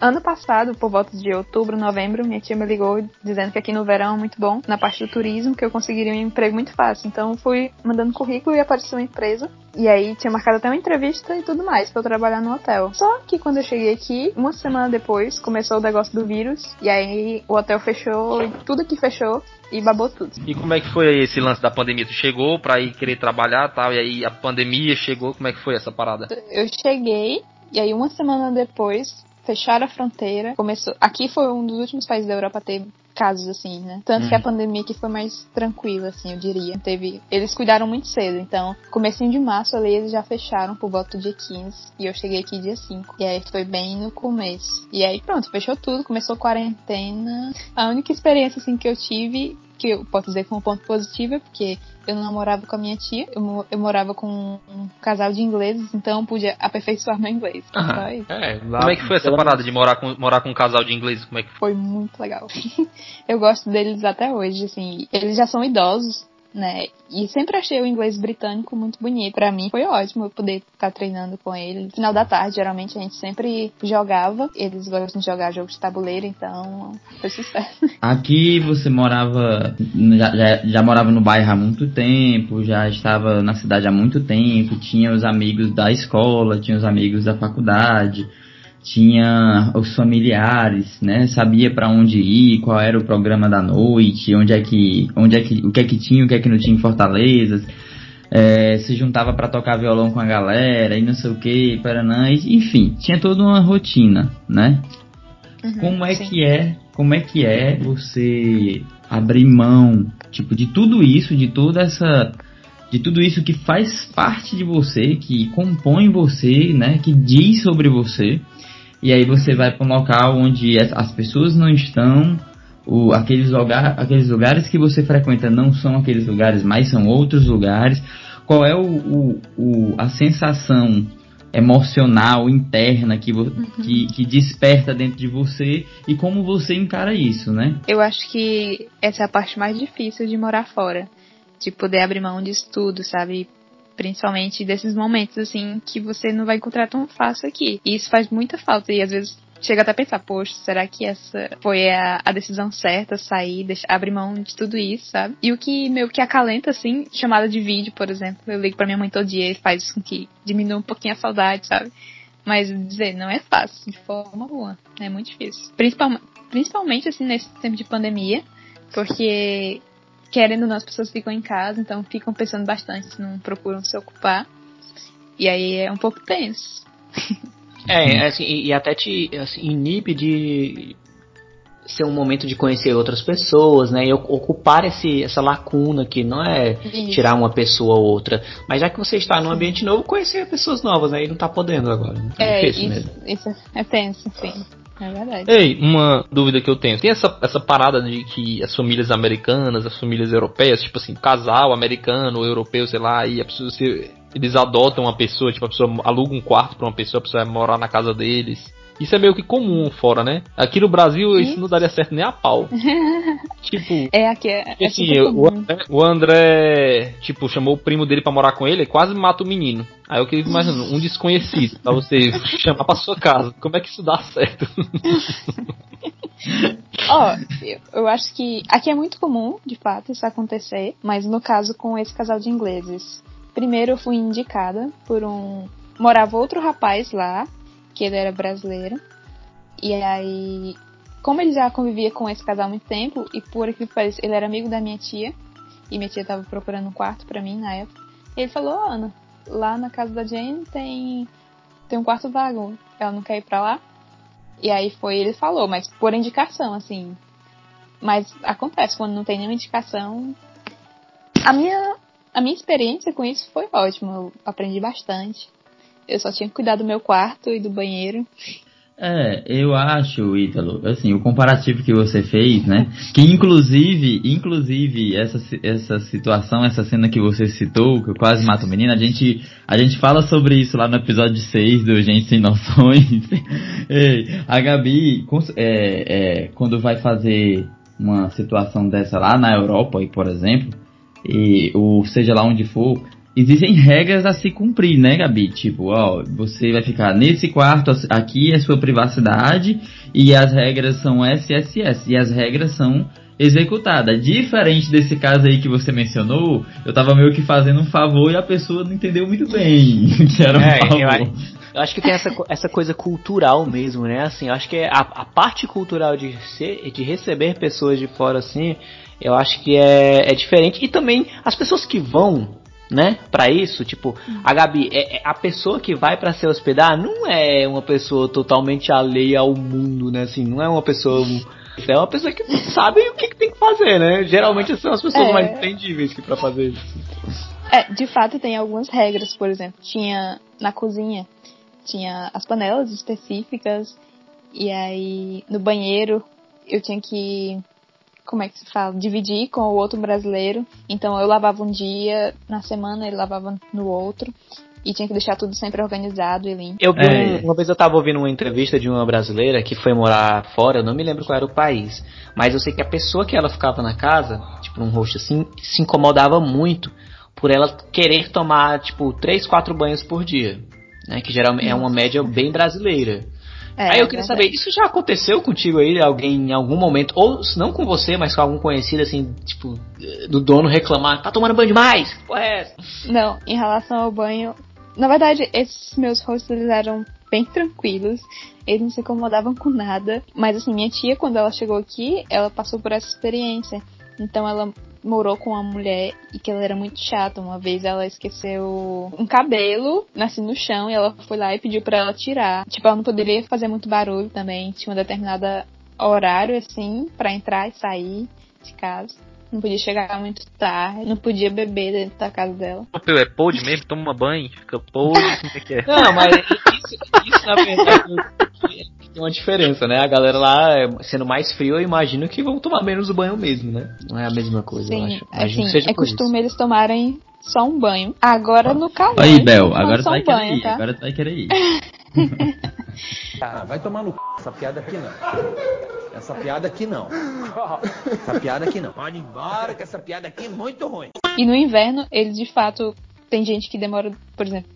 Ano passado, por volta de outubro, novembro, minha tia me ligou dizendo que aqui no verão é muito bom, na parte do turismo, que eu conseguiria um emprego muito fácil. Então fui mandando currículo e apareceu uma empresa. E aí tinha marcado até uma entrevista e tudo mais para eu trabalhar no hotel. Só que quando eu cheguei aqui, uma semana depois, começou o negócio do vírus. E aí o hotel fechou, tudo aqui fechou e babou tudo. E como é que foi esse lance da pandemia? Tu chegou pra ir querer trabalhar tal, e aí a pandemia chegou, como é que foi essa parada? Eu cheguei, e aí uma semana depois fecharam a fronteira. Começou. Aqui foi um dos últimos países da Europa a ter casos assim, né? Tanto hum. que a uhum. pandemia aqui foi mais tranquila, assim, eu diria. Teve. Eles cuidaram muito cedo, então, comecinho de março ali eles já fecharam por volta do dia 15 e eu cheguei aqui dia 5. E aí foi bem no começo. E aí pronto, fechou tudo, começou a quarentena. A única experiência assim que eu tive que eu posso dizer como ponto positivo é porque eu não morava com a minha tia, eu, eu morava com um casal de ingleses, então eu pude aperfeiçoar meu inglês. Ah, é, lá, como é que foi essa parada de morar com, morar com um casal de ingleses? Como é que foi? Foi muito legal. eu gosto deles até hoje, assim. Eles já são idosos, né? E sempre achei o inglês britânico muito bonito. Para mim foi ótimo eu poder ficar treinando com ele. No final da tarde, geralmente a gente sempre jogava. Eles gostam de jogar jogos de tabuleiro, então foi sucesso. Aqui você morava, já, já, já, morava no bairro há muito tempo, já estava na cidade há muito tempo, tinha os amigos da escola, tinha os amigos da faculdade tinha os familiares, né? Sabia para onde ir, qual era o programa da noite, onde é que, onde é que, o que é que tinha, o que é que não tinha em Fortaleza. É, se juntava para tocar violão com a galera e não sei o que, Paraná, enfim, tinha toda uma rotina, né? Uhum, como é sim. que é, como é que é você abrir mão, tipo, de tudo isso, de toda essa de tudo isso que faz parte de você, que compõe você, né, que diz sobre você, e aí você vai para um local onde as pessoas não estão, o, aqueles, lugar, aqueles lugares que você frequenta não são aqueles lugares, mas são outros lugares. Qual é o, o, o a sensação emocional, interna que, uhum. que, que, desperta dentro de você e como você encara isso, né? Eu acho que essa é a parte mais difícil de morar fora. De poder abrir mão de tudo, sabe? Principalmente desses momentos, assim, que você não vai encontrar tão fácil aqui. E isso faz muita falta. E às vezes chega até a pensar, poxa, será que essa foi a, a decisão certa, sair, deixar, abrir mão de tudo isso, sabe? E o que meio que acalenta, assim, chamada de vídeo, por exemplo. Eu ligo pra minha mãe todo dia e faz com que diminua um pouquinho a saudade, sabe? Mas dizer, não é fácil, de forma alguma. É muito difícil. Principalmente, principalmente assim, nesse tempo de pandemia, porque querendo ou não, as pessoas ficam em casa, então ficam pensando bastante, não procuram se ocupar. E aí é um pouco tenso. É, assim, e, e até te assim, inibe de ser um momento de conhecer outras pessoas, né? E ocupar esse, essa lacuna que não é Isso. tirar uma pessoa ou outra, mas já que você está num ambiente novo, conhecer pessoas novas, aí né? não está podendo agora. Né? É, é isso, mesmo. isso é tenso, sim. É verdade. Ei, uma dúvida que eu tenho. Tem essa, essa parada de que as famílias americanas, as famílias europeias, tipo assim, casal americano, europeu, sei lá, e a pessoa, se, eles adotam uma pessoa, tipo, a pessoa aluga um quarto pra uma pessoa, a pessoa vai morar na casa deles. Isso é meio que comum fora, né? Aqui no Brasil isso não daria certo nem a pau. tipo. É, aqui é. é assim, o André, o, André, tipo, chamou o primo dele para morar com ele e quase mata o menino. Aí eu queria imaginar, um desconhecido, pra você chamar pra sua casa. Como é que isso dá certo? Ó, oh, eu, eu acho que aqui é muito comum, de fato, isso acontecer, mas no caso com esse casal de ingleses. Primeiro eu fui indicada por um. Morava outro rapaz lá, que ele era brasileiro. E aí, como ele já convivia com esse casal há muito tempo, e por aquilo que parece, ele era amigo da minha tia, e minha tia tava procurando um quarto para mim na época, ele falou, oh, Ana, lá na casa da Jane tem, tem um quarto vago, ela não quer ir pra lá? E aí foi, ele falou, mas por indicação, assim. Mas acontece, quando não tem nenhuma indicação. A minha, a minha experiência com isso foi ótima, eu aprendi bastante. Eu só tinha que cuidar do meu quarto e do banheiro. É, eu acho, Ítalo, assim, o comparativo que você fez, né? Que inclusive, inclusive, essa, essa situação, essa cena que você citou, que eu quase mato o menino, a gente, a gente fala sobre isso lá no episódio 6 do Gente Sem Noções. Ei, a Gabi, é, é, quando vai fazer uma situação dessa lá na Europa, por exemplo, e, ou seja lá onde for, existem regras a se cumprir, né, Gabi? Tipo, ó, você vai ficar nesse quarto, aqui é sua privacidade e as regras são SSS e as regras são executadas. Diferente desse caso aí que você mencionou, eu tava meio que fazendo um favor e a pessoa não entendeu muito bem que era um é, favor. Eu, acho que tem essa, essa coisa cultural mesmo, né? Assim, eu acho que a, a parte cultural de, ser, de receber pessoas de fora assim, eu acho que é, é diferente. E também as pessoas que vão né, para isso, tipo, a Gabi, é, é a pessoa que vai para se hospedar não é uma pessoa totalmente alheia ao mundo, né, assim, não é uma pessoa é uma pessoa que sabe o que, que tem que fazer, né? Geralmente são as pessoas é... mais entendíveis que para fazer isso. É, de fato tem algumas regras, por exemplo, tinha na cozinha, tinha as panelas específicas e aí no banheiro eu tinha que como é que se fala, dividir com o outro brasileiro. Então eu lavava um dia na semana, ele lavava no outro. E tinha que deixar tudo sempre organizado e limpo. Eu vi é. uma vez eu tava ouvindo uma entrevista de uma brasileira que foi morar fora, eu não me lembro qual era o país. Mas eu sei que a pessoa que ela ficava na casa, tipo num rosto assim, se incomodava muito por ela querer tomar, tipo, três, quatro banhos por dia. Né, que geralmente é uma média bem brasileira. É, aí eu queria saber, isso já aconteceu contigo aí, alguém em algum momento, ou se não com você, mas com algum conhecido, assim, tipo, do dono reclamar, tá tomando banho demais? Que porra é essa? Não, em relação ao banho, na verdade, esses meus hostels eram bem tranquilos, eles não se incomodavam com nada, mas assim, minha tia, quando ela chegou aqui, ela passou por essa experiência. Então ela morou com uma mulher e que ela era muito chata. Uma vez ela esqueceu um cabelo nasci no chão e ela foi lá e pediu para ela tirar. Tipo, ela não poderia fazer muito barulho também. Tinha uma determinada horário assim para entrar e sair de casa. Não podia chegar muito tarde, não podia beber dentro da casa dela. O é podre mesmo, toma banho, fica como é que é? Não, mas isso, isso na verdade tem uma diferença, né? A galera lá, é, sendo mais frio, eu imagino que vão tomar menos banho mesmo, né? Não é a mesma coisa, eu Sim, acho. Imagino assim, que seja é por isso. costume eles tomarem só um banho. Agora no calor. Aí, Bel, agora tu vai um querer banho, ir. tá? Agora tu vai querer ir. Ah, vai tomar no c... essa piada aqui não. Essa piada aqui não. Essa piada aqui não. Pode ir embora que essa piada aqui é muito ruim. E no inverno, eles de fato. Tem gente que demora, por exemplo,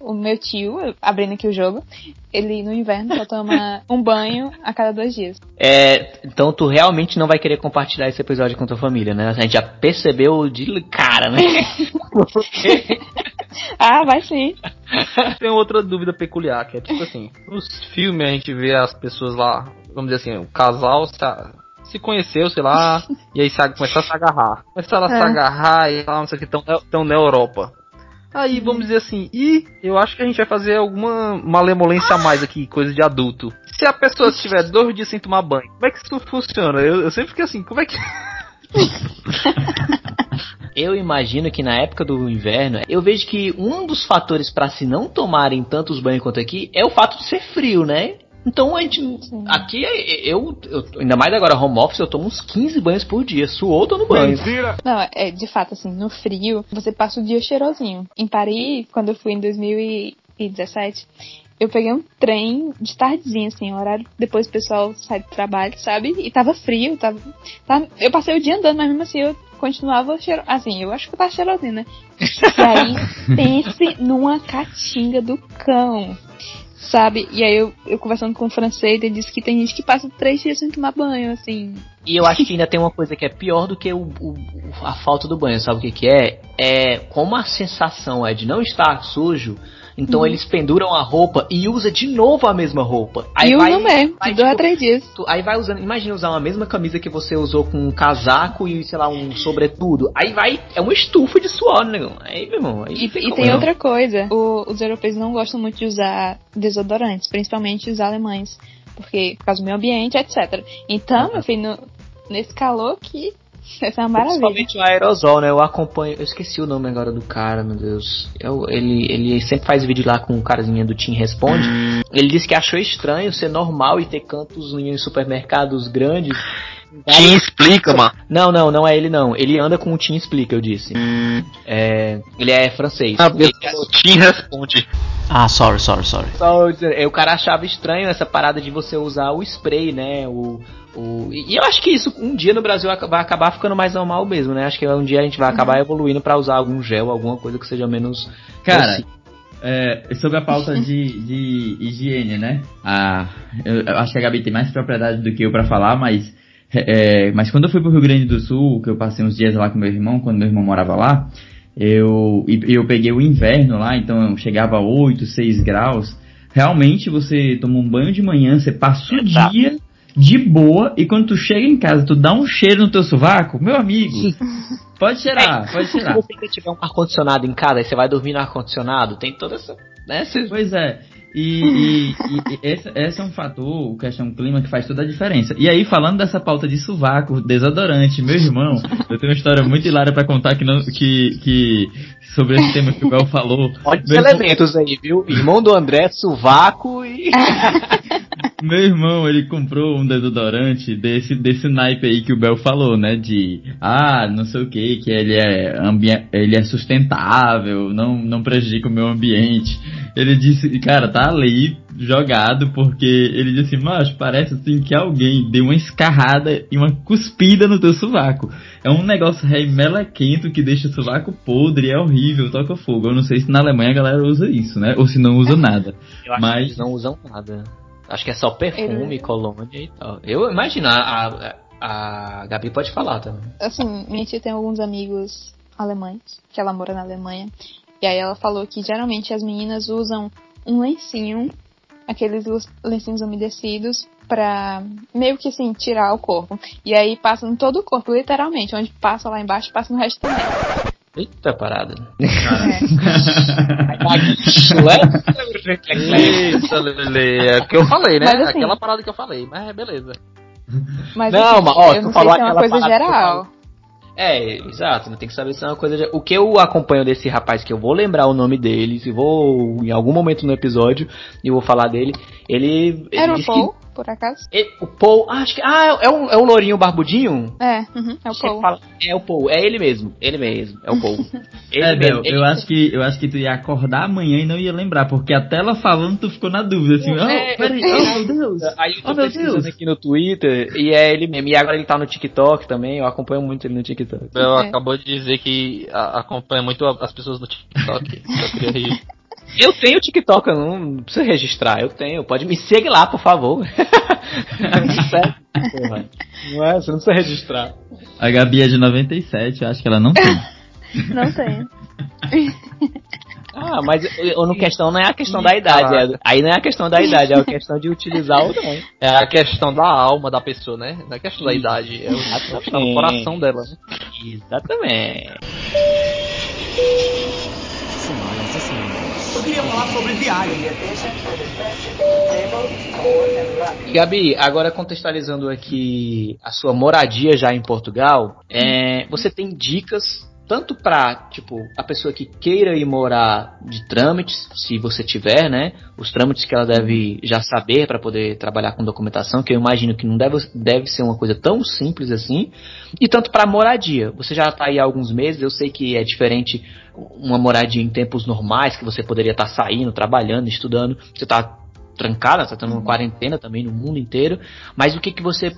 o meu tio, abrindo aqui o jogo, ele no inverno só toma um banho a cada dois dias. É, então tu realmente não vai querer compartilhar esse episódio com tua família, né? A gente já percebeu de cara, né? Ah, vai sim. Tem outra dúvida peculiar, que é tipo assim, nos filmes a gente vê as pessoas lá, vamos dizer assim, o casal se, conheceu, sei lá, e aí sabe, começar a se agarrar. Começaram a se É. agarrar e lá, não sei o que, estão na Europa. Aí vamos dizer assim, e eu acho que a gente vai fazer alguma malemolência a mais aqui, coisa de adulto. Se a pessoa estiver dois dias sem tomar banho, como é que isso funciona? Eu, eu sempre fiquei assim, como é que. Eu imagino que na época do inverno, eu vejo que um dos fatores pra se não tomarem tantos banhos quanto aqui é o fato de ser frio, né? Então a gente. Aqui eu, eu- Ainda mais agora home office, eu tomo uns 15 banhos por dia. Suou, tô no banho. Não, é de fato assim, no frio, você passa o dia cheirosinho. Em Paris, quando eu fui em 2017, eu peguei um trem de tardezinha, assim, horário depois o pessoal sai do trabalho, sabe? E tava frio, tava. tava- eu passei o dia andando, mas mesmo assim eu continuava cheiro. Assim, eu acho que eu tava cheirosinho, né? E aí, pense numa caatinga do cão. Sabe? E aí eu, eu conversando com o francês, ele disse que tem gente que passa três dias sem tomar banho, assim. E eu acho que ainda tem uma coisa que é pior do que o, o- a falta do banho. Sabe o que, que é? É como a sensação é de não estar sujo. Então Uhum. eles penduram a roupa e usa de novo a mesma roupa. e vai, usa mesmo, vai, de dois a tipo, três dias. Tu- Aí vai usando, imagina usar uma mesma camisa que você usou com um casaco e, sei lá, um sobretudo. Aí vai, é uma estufa de suor, né? Aí, meu irmão, aí E, e tem não. outra coisa, o- os europeus não gostam muito de usar desodorantes, principalmente os alemães, porque por causa do meio ambiente, etc. Então, meu filho, no- nesse calor que vai ser uma maravilha. Principalmente o aerosol, né? Eu acompanho. Eu esqueci o nome agora do cara, meu Deus. Eu, ele, ele sempre faz vídeo lá com o carazinha do Team Responde. Ele disse que achou estranho ser normal e ter cantos em supermercados grandes. Quem explica, mano? Não, não, não é ele não. Ele anda com o Team Explica, eu disse. É, ele é francês. Ah, Ele- Tim responde. Ah, sorry, sorry, sorry. Só é, o cara achava estranho essa parada de você usar o spray, né? O, o, e eu acho que isso um dia no Brasil vai acabar ficando mais normal mesmo, né? Acho que um dia a gente vai acabar evoluindo pra usar algum gel, alguma coisa que seja menos. Cara, é, sobre a pauta de, de higiene, né? Ah, eu, eu acho que a Gabi tem mais propriedade do que eu pra falar, mas. é, mas quando eu fui pro Rio Grande do Sul, que eu passei uns dias lá com meu irmão, quando meu irmão morava lá, eu, eu peguei o inverno lá, então eu chegava a 8, 6 graus. Realmente você toma um banho de manhã, você passa o dia de boa, e quando tu chega em casa, tu dá um cheiro no teu sovaco, meu amigo, pode cheirar, pode Se cheirar. você ainda tiver um ar-condicionado em casa, aí você vai dormir no ar-condicionado, tem toda essa. Né? Você- Pois é. E, e- e- e esse, esse é um fator, questão clima, que faz toda a diferença. E aí, falando dessa pauta de sovaco, desodorante, meu irmão, eu tenho uma história muito hilária pra contar que, não, que, que sobre esse tema que o Bel falou. Olha os elementos aí, viu? Irmão do André, sovaco e. Meu irmão, ele comprou um desodorante desse, desse naipe aí que o Bel falou, né? De, ah, não sei o que, que ele é, ele é sustentável, não, não prejudica o meio ambiente. Ele disse, cara, tá ali jogado porque ele disse, mas parece assim que alguém deu uma escarrada e uma cuspida no teu sovaco. É um negócio remelequento que deixa o sovaco podre, é horrível, toca fogo. Eu não sei se na Alemanha a galera usa isso, né? Ou se não usa nada. Eu acho Mas- que eles não usam nada. Acho que é só perfume, Ele- colônia e tal. Eu imagino, a, a, a Gabi pode falar também. Assim, minha tia tem alguns amigos alemães, que ela mora na Alemanha. E aí ela falou que geralmente as meninas usam um lencinho, aqueles lencinhos umedecidos, pra meio que assim, tirar o corpo. E aí passa em todo o corpo, literalmente. Onde passa lá embaixo, passa no resto também. Eita parada. Isso, Lele, é o que eu falei, né? Mas assim- Aquela parada que eu falei, mas é beleza. Mas Não, assim, mas, ó, eu tu não sei falou se é uma coisa geral. É, exato, tem que saber se é uma coisa. de- O que eu acompanho desse rapaz, que eu vou lembrar o nome dele, se vou em algum momento no episódio e vou falar dele, ele. ele Era o disse que Paul? Por acaso? E- o Paul, ah, acho que. Ah, é o, é o lourinho barbudinho? É, uhum, é o Paul. fala- é o Paul, é ele mesmo. Ele mesmo, é o Paul. Ele É, Bel, mesmo, ele- eu acho que eu acho que tu ia acordar amanhã e não ia lembrar, porque até ela falando tu ficou na dúvida, assim, É, oh, peraí, oh meu Deus. Aí eu tô Oh, meu pesquisando Deus. aqui no Twitter e é ele mesmo. E agora ele tá no TikTok também, eu acompanho muito ele no TikTok. Bel É. acabou de dizer que a- acompanha muito as pessoas no TikTok. Eu queria rir. Eu tenho TikTok, eu não preciso registrar, eu tenho. Pode me seguir lá, por favor. Sério, porra. Não é, você não precisa registrar. A Gabi é de 97, eu acho que ela não tem. Não tem. Ah, mas eu, no questão não é a questão da idade. é- aí não é a questão da idade, é a questão de utilizar ou não. É a questão da alma da pessoa, né? Não é a questão da idade. É o é que tá no coração dela. né? Exatamente. Eu queria falar sobre viagem. Gabi, agora contextualizando aqui a sua moradia já em Portugal, é, você tem dicas tanto pra, tipo, a pessoa que queira ir morar de trâmites, se você tiver, né? Os trâmites que ela deve já saber para poder trabalhar com documentação, que eu imagino que não deve, deve ser uma coisa tão simples assim. E tanto pra moradia. Você já tá aí há alguns meses, eu sei que é diferente uma moradia em tempos normais, que você poderia estar saindo, trabalhando, estudando. Você tá trancada, tá tendo uma quarentena também no mundo inteiro. Mas o que, que você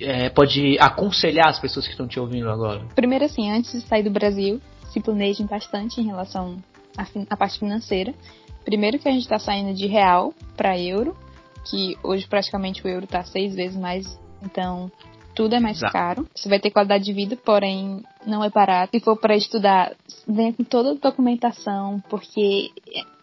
é, pode aconselhar as pessoas que estão te ouvindo agora? Primeiro, assim, antes de sair do Brasil, se planejem bastante em relação à, à parte financeira. Primeiro que a gente tá saindo de real para euro, que hoje praticamente o euro tá seis vezes mais, então tudo é mais Exato. caro. Você vai ter qualidade de vida, porém não é barato. Se for para estudar, venha com toda a documentação, porque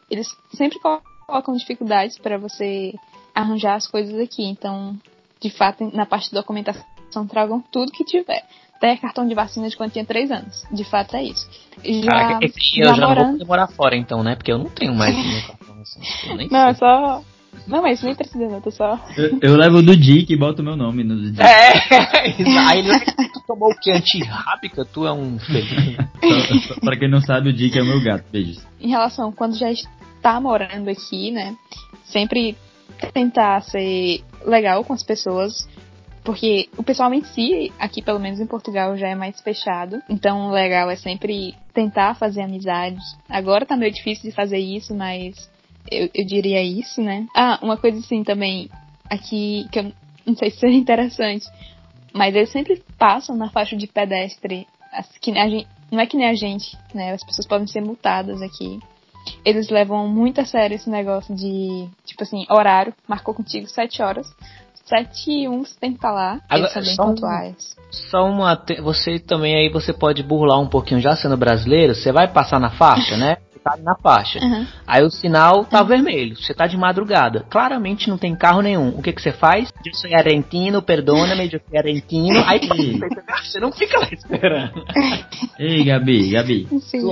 eles sempre colocam dificuldades para você arranjar as coisas aqui. Então, de fato, na parte de documentação, tragam tudo que tiver. Até cartão de vacina de quando tinha 3 anos. De fato, é isso. Já, Caraca, esse aí eu já não vou morando- poder morar fora então, né? Porque eu não tenho mais cartão assim. Não, é só. Não, mas nem precisa, não. Tô só. Eu, eu levo do Dick e boto o meu nome no Dick. É, aí ele tu tomou o que? Antirrábica? Tu é um feliz. Pra quem não sabe, o Dick é o meu gato. Beijos. em relação quando já está morando aqui, né? Sempre tentar ser legal com as pessoas, porque o pessoal em si, aqui pelo menos em Portugal, já é mais fechado. Então, o legal é sempre tentar fazer amizades. Agora tá meio difícil de fazer isso, mas eu, eu diria isso, né? Ah, uma coisa assim também, aqui, que eu não sei se seria interessante, mas eles sempre passam na faixa de pedestre, as- que a gente, não é que nem a gente, né? As pessoas podem ser multadas aqui. Eles levam muito a sério esse negócio de, tipo assim, horário, marcou contigo sete horas. Sete e um você tem que estar lá. Agora, Eles são bem só pontuais. Só uma. Você também aí você pode burlar um pouquinho já sendo brasileiro. Você vai passar na faixa, né? Tá na faixa. Uhum. Aí o sinal tá vermelho. Você tá de madrugada. Claramente não tem carro nenhum. O que que você faz? Eu sou argentino, perdona-me, eu sou argentino. Aí você não fica lá esperando. Ei, Gabi, Gabi. Sim.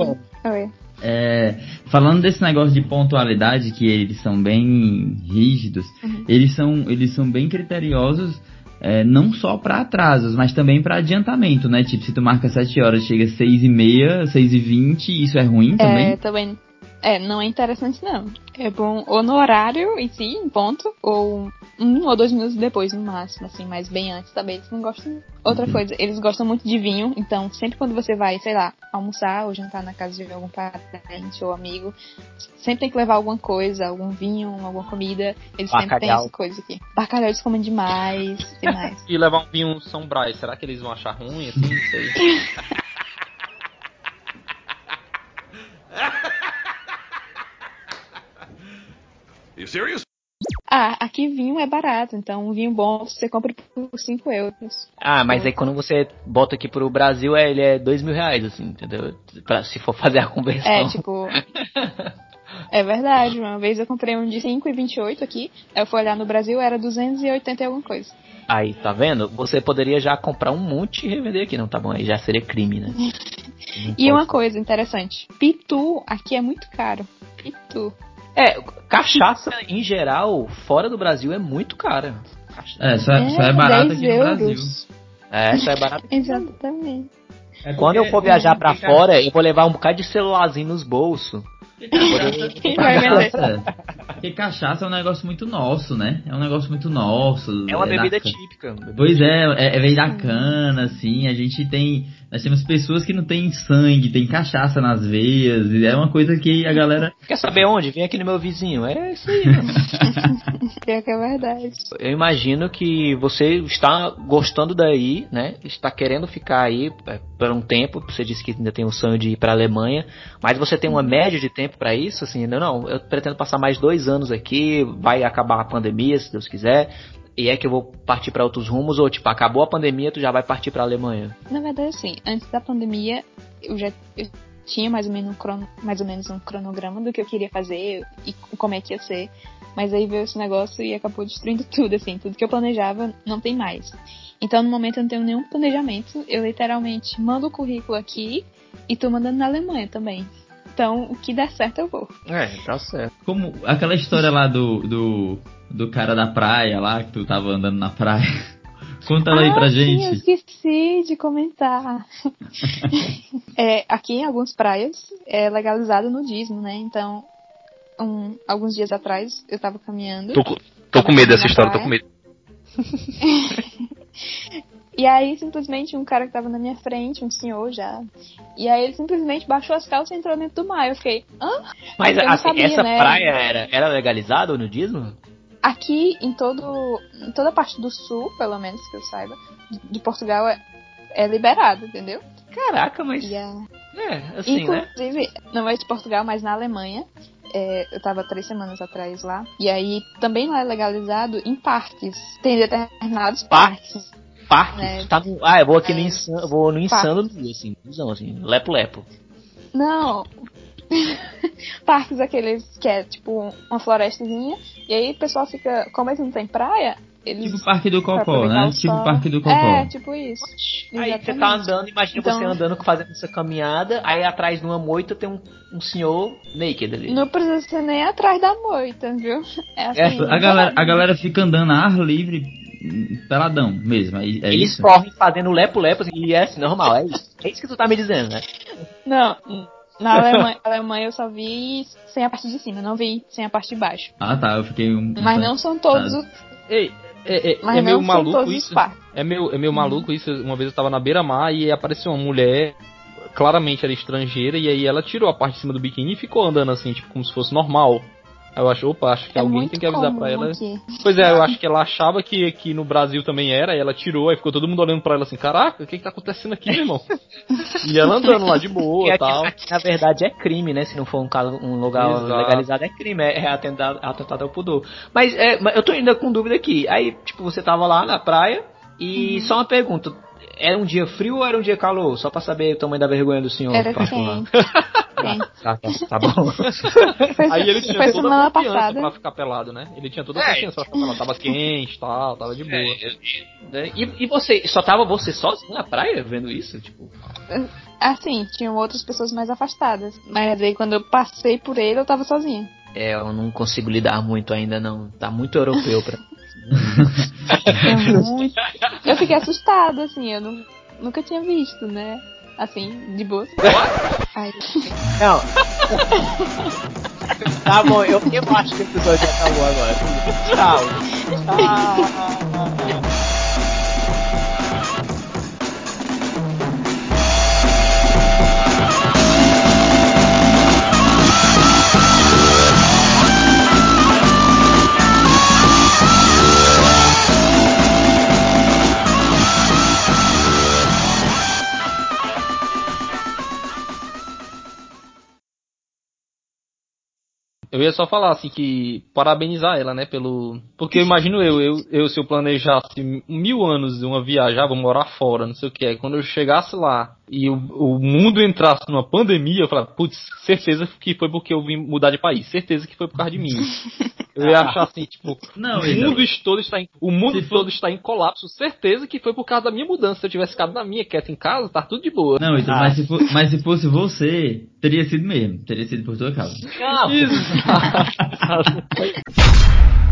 Oi. É, falando desse negócio de pontualidade, que eles são bem rígidos, Uhum. eles, são, eles são bem criteriosos, é, não só para atrasos, mas também para adiantamento, né? Tipo, se tu marca 7 horas, chega 6 e meia, 6 e 20, isso é ruim É, também? É, não é interessante não. É bom ou no horário em si, em ponto, ou um ou dois minutos depois, no máximo, assim, mas bem antes também eles não gostam. Outra Uhum. coisa, eles gostam muito de vinho, então sempre quando você vai, sei lá, almoçar ou jantar na casa de algum parente ou amigo, sempre tem que levar alguma coisa, algum vinho, alguma comida. Eles sempre têm Bacalhau. essa coisa aqui. Bacalhau eles comem demais, demais. E levar um vinho São Brás, será que eles vão achar ruim assim? Não sei. ah, aqui vinho é barato, então um vinho bom você compra por 5 euros. Ah, mas aí quando você bota aqui pro Brasil, é, ele é dois mil reais, assim, entendeu? Pra, se for fazer a conversão. É, tipo. É verdade, uma vez eu comprei um de 5,28 aqui, aí eu fui olhar no Brasil, era 280 e alguma coisa. Aí, tá vendo? Você poderia já comprar um monte e revender aqui, não tá bom? Aí já seria crime, né? E uma coisa interessante, pitu aqui é muito caro. Pitu. É, cachaça em geral, fora do Brasil, é muito cara. É, só, só é barato 10 aqui no Brasil. euros. É, isso é barato. Exatamente. É Quando eu for viajar pra fora, eu vou levar um bocado de celularzinho nos bolsos. Vai vender. Cachaça, Porque cachaça é um negócio muito nosso, né? É um negócio muito nosso. É uma da bebida ca- típica. bebida Pois é, é, é vem da cana, assim, a gente tem. Nós temos pessoas que não têm sangue, tem cachaça nas veias, e é uma coisa que a galera. Quer saber onde? Vem aqui no meu vizinho. É isso aí, mano. Pior que é verdade. Eu imagino que você está gostando daí, né? Está querendo ficar aí é, por um tempo. Você disse que ainda tem o sonho de ir para a Alemanha, mas você tem uma média de tempo para isso, assim? Não, não. Eu pretendo passar mais dois anos aqui. Vai acabar a pandemia, se Deus quiser. E é que eu vou partir para outros rumos ou tipo acabou a pandemia, tu já vai partir para a Alemanha? Na verdade, assim, antes da pandemia, eu já eu tinha mais ou, menos um crono, mais ou menos um cronograma do que eu queria fazer e como é que ia ser. Mas aí veio esse negócio e acabou destruindo tudo, assim. Tudo que eu planejava não tem mais. Então, no momento, eu não tenho nenhum planejamento. Eu literalmente mando o currículo aqui e tô mandando na Alemanha também. Então, o que der certo, eu vou. É, tá certo. Como aquela história lá do, do, do cara da praia lá, que tu tava andando na praia. Conta ela aí ah, pra sim, eu gente. esqueci de comentar. É, aqui em algumas praias é legalizado o nudismo, né? Então, um- alguns dias atrás eu tava caminhando. Tô, com- tô com medo dessa história, tô com medo. E aí, simplesmente, um cara que tava na minha frente, um senhor já. E aí ele simplesmente baixou as calças e entrou dentro do mar. Eu fiquei, hã? Mas Eu assim, sabia, essa né? praia era, era legalizada o nudismo? Aqui em todo. Em toda a parte do sul, pelo menos que eu saiba, de- de Portugal é, é liberado, entendeu? Caraca, mas. A- É, assim, né? Inclusive, não é de Portugal, mas na Alemanha. é, eu tava três semanas atrás lá. E aí também lá é legalizado em parques. Tem determinados parques. Parques. É. Tá no- ah, eu vou aqui no É. insano, vou no insano assim, nuzão, assim, lepo lepo. Não. parques aqueles que é tipo uma florestazinha. E aí o pessoal fica. Como eles não tem praia, eles. Tipo o Parque do Cocó, né? Tipo o sol. Parque do Cocó. É, tipo isso. Aí você tá andando, imagina você Então- andando, fazendo essa caminhada, aí atrás de uma moita tem um, um senhor naked ali. Não precisa ser nem atrás da moita, viu? É assim. É, A galera, a galera fica andando a ar livre, peladão mesmo. É, é Eles isso? correm fazendo lepo-lepo assim, e é assim, normal, é isso. É isso que tu tá me dizendo, né? Não, na Alemanha, Alemanha eu só vi sem a parte de cima, não vi sem a parte de baixo. Ah tá, eu fiquei um. Mas não são todos os, Ei, é, é, mas é meio maluco isso. É meio, é meio maluco isso. Uma vez eu tava na beira-mar e apareceu uma mulher, claramente era estrangeira, e aí ela tirou a parte de cima do biquíni e ficou andando assim, tipo, como se fosse normal. Eu acho, opa, acho que É alguém tem que avisar pra ela. aqui. Pois é, eu acho que ela achava que aqui no Brasil também era, e ela tirou, aí ficou todo mundo olhando pra ela assim, caraca, o que que tá acontecendo aqui, meu irmão? e ela andando lá de boa e aqui, tal. aqui, na verdade é crime, né? Se não for um, caso, um lugar Exato. legalizado, é crime, é, é atentado, atentado ao pudor. Mas, é, eu tô ainda com dúvida aqui. Aí, tipo, você tava lá na praia e Uhum. só uma pergunta. Era um dia frio ou era um dia calor? Só pra saber o tamanho da vergonha do senhor. Era. Quente. Tá, tá, tá bom. Foi, Aí ele tinha toda semana a confiança passada. pra ficar pelado, né? Ele tinha toda a É. confiança pra ficar pelado. Tava quente e tal, tava de boa. Né? E, e você, só tava você sozinho na praia vendo isso? Tipo, Assim, tinham outras pessoas mais afastadas. Mas aí quando eu passei por ele, eu tava sozinha. é, eu não consigo lidar muito ainda não. Tá muito europeu pra. É muito... Eu fiquei assustada, assim, eu não- nunca tinha visto, né? Assim, de boa. Aí, Não. tá bom, eu, eu acho que o episódio já acabou agora. Tchau. Tchau. Eu ia só falar assim que parabenizar ela, né, pelo. Porque eu imagino eu, eu, eu se eu planejasse mil anos de uma viagem, ah, vou morar fora, não sei o que, aí quando eu chegasse lá e o, o mundo entrasse numa pandemia, eu falava, putz, certeza que foi porque eu vim mudar de país, certeza que foi por causa de mim. Eu ia achar assim, tipo, Não, o mundo todo está em, o mundo todo está em colapso, certeza que foi por causa da minha mudança. Se eu tivesse ficado na minha, quieto em casa, tá tudo de boa. Não, então, Ah. mas, se for- mas se fosse você, teria sido mesmo. Teria sido por tua causa. Não. Exato.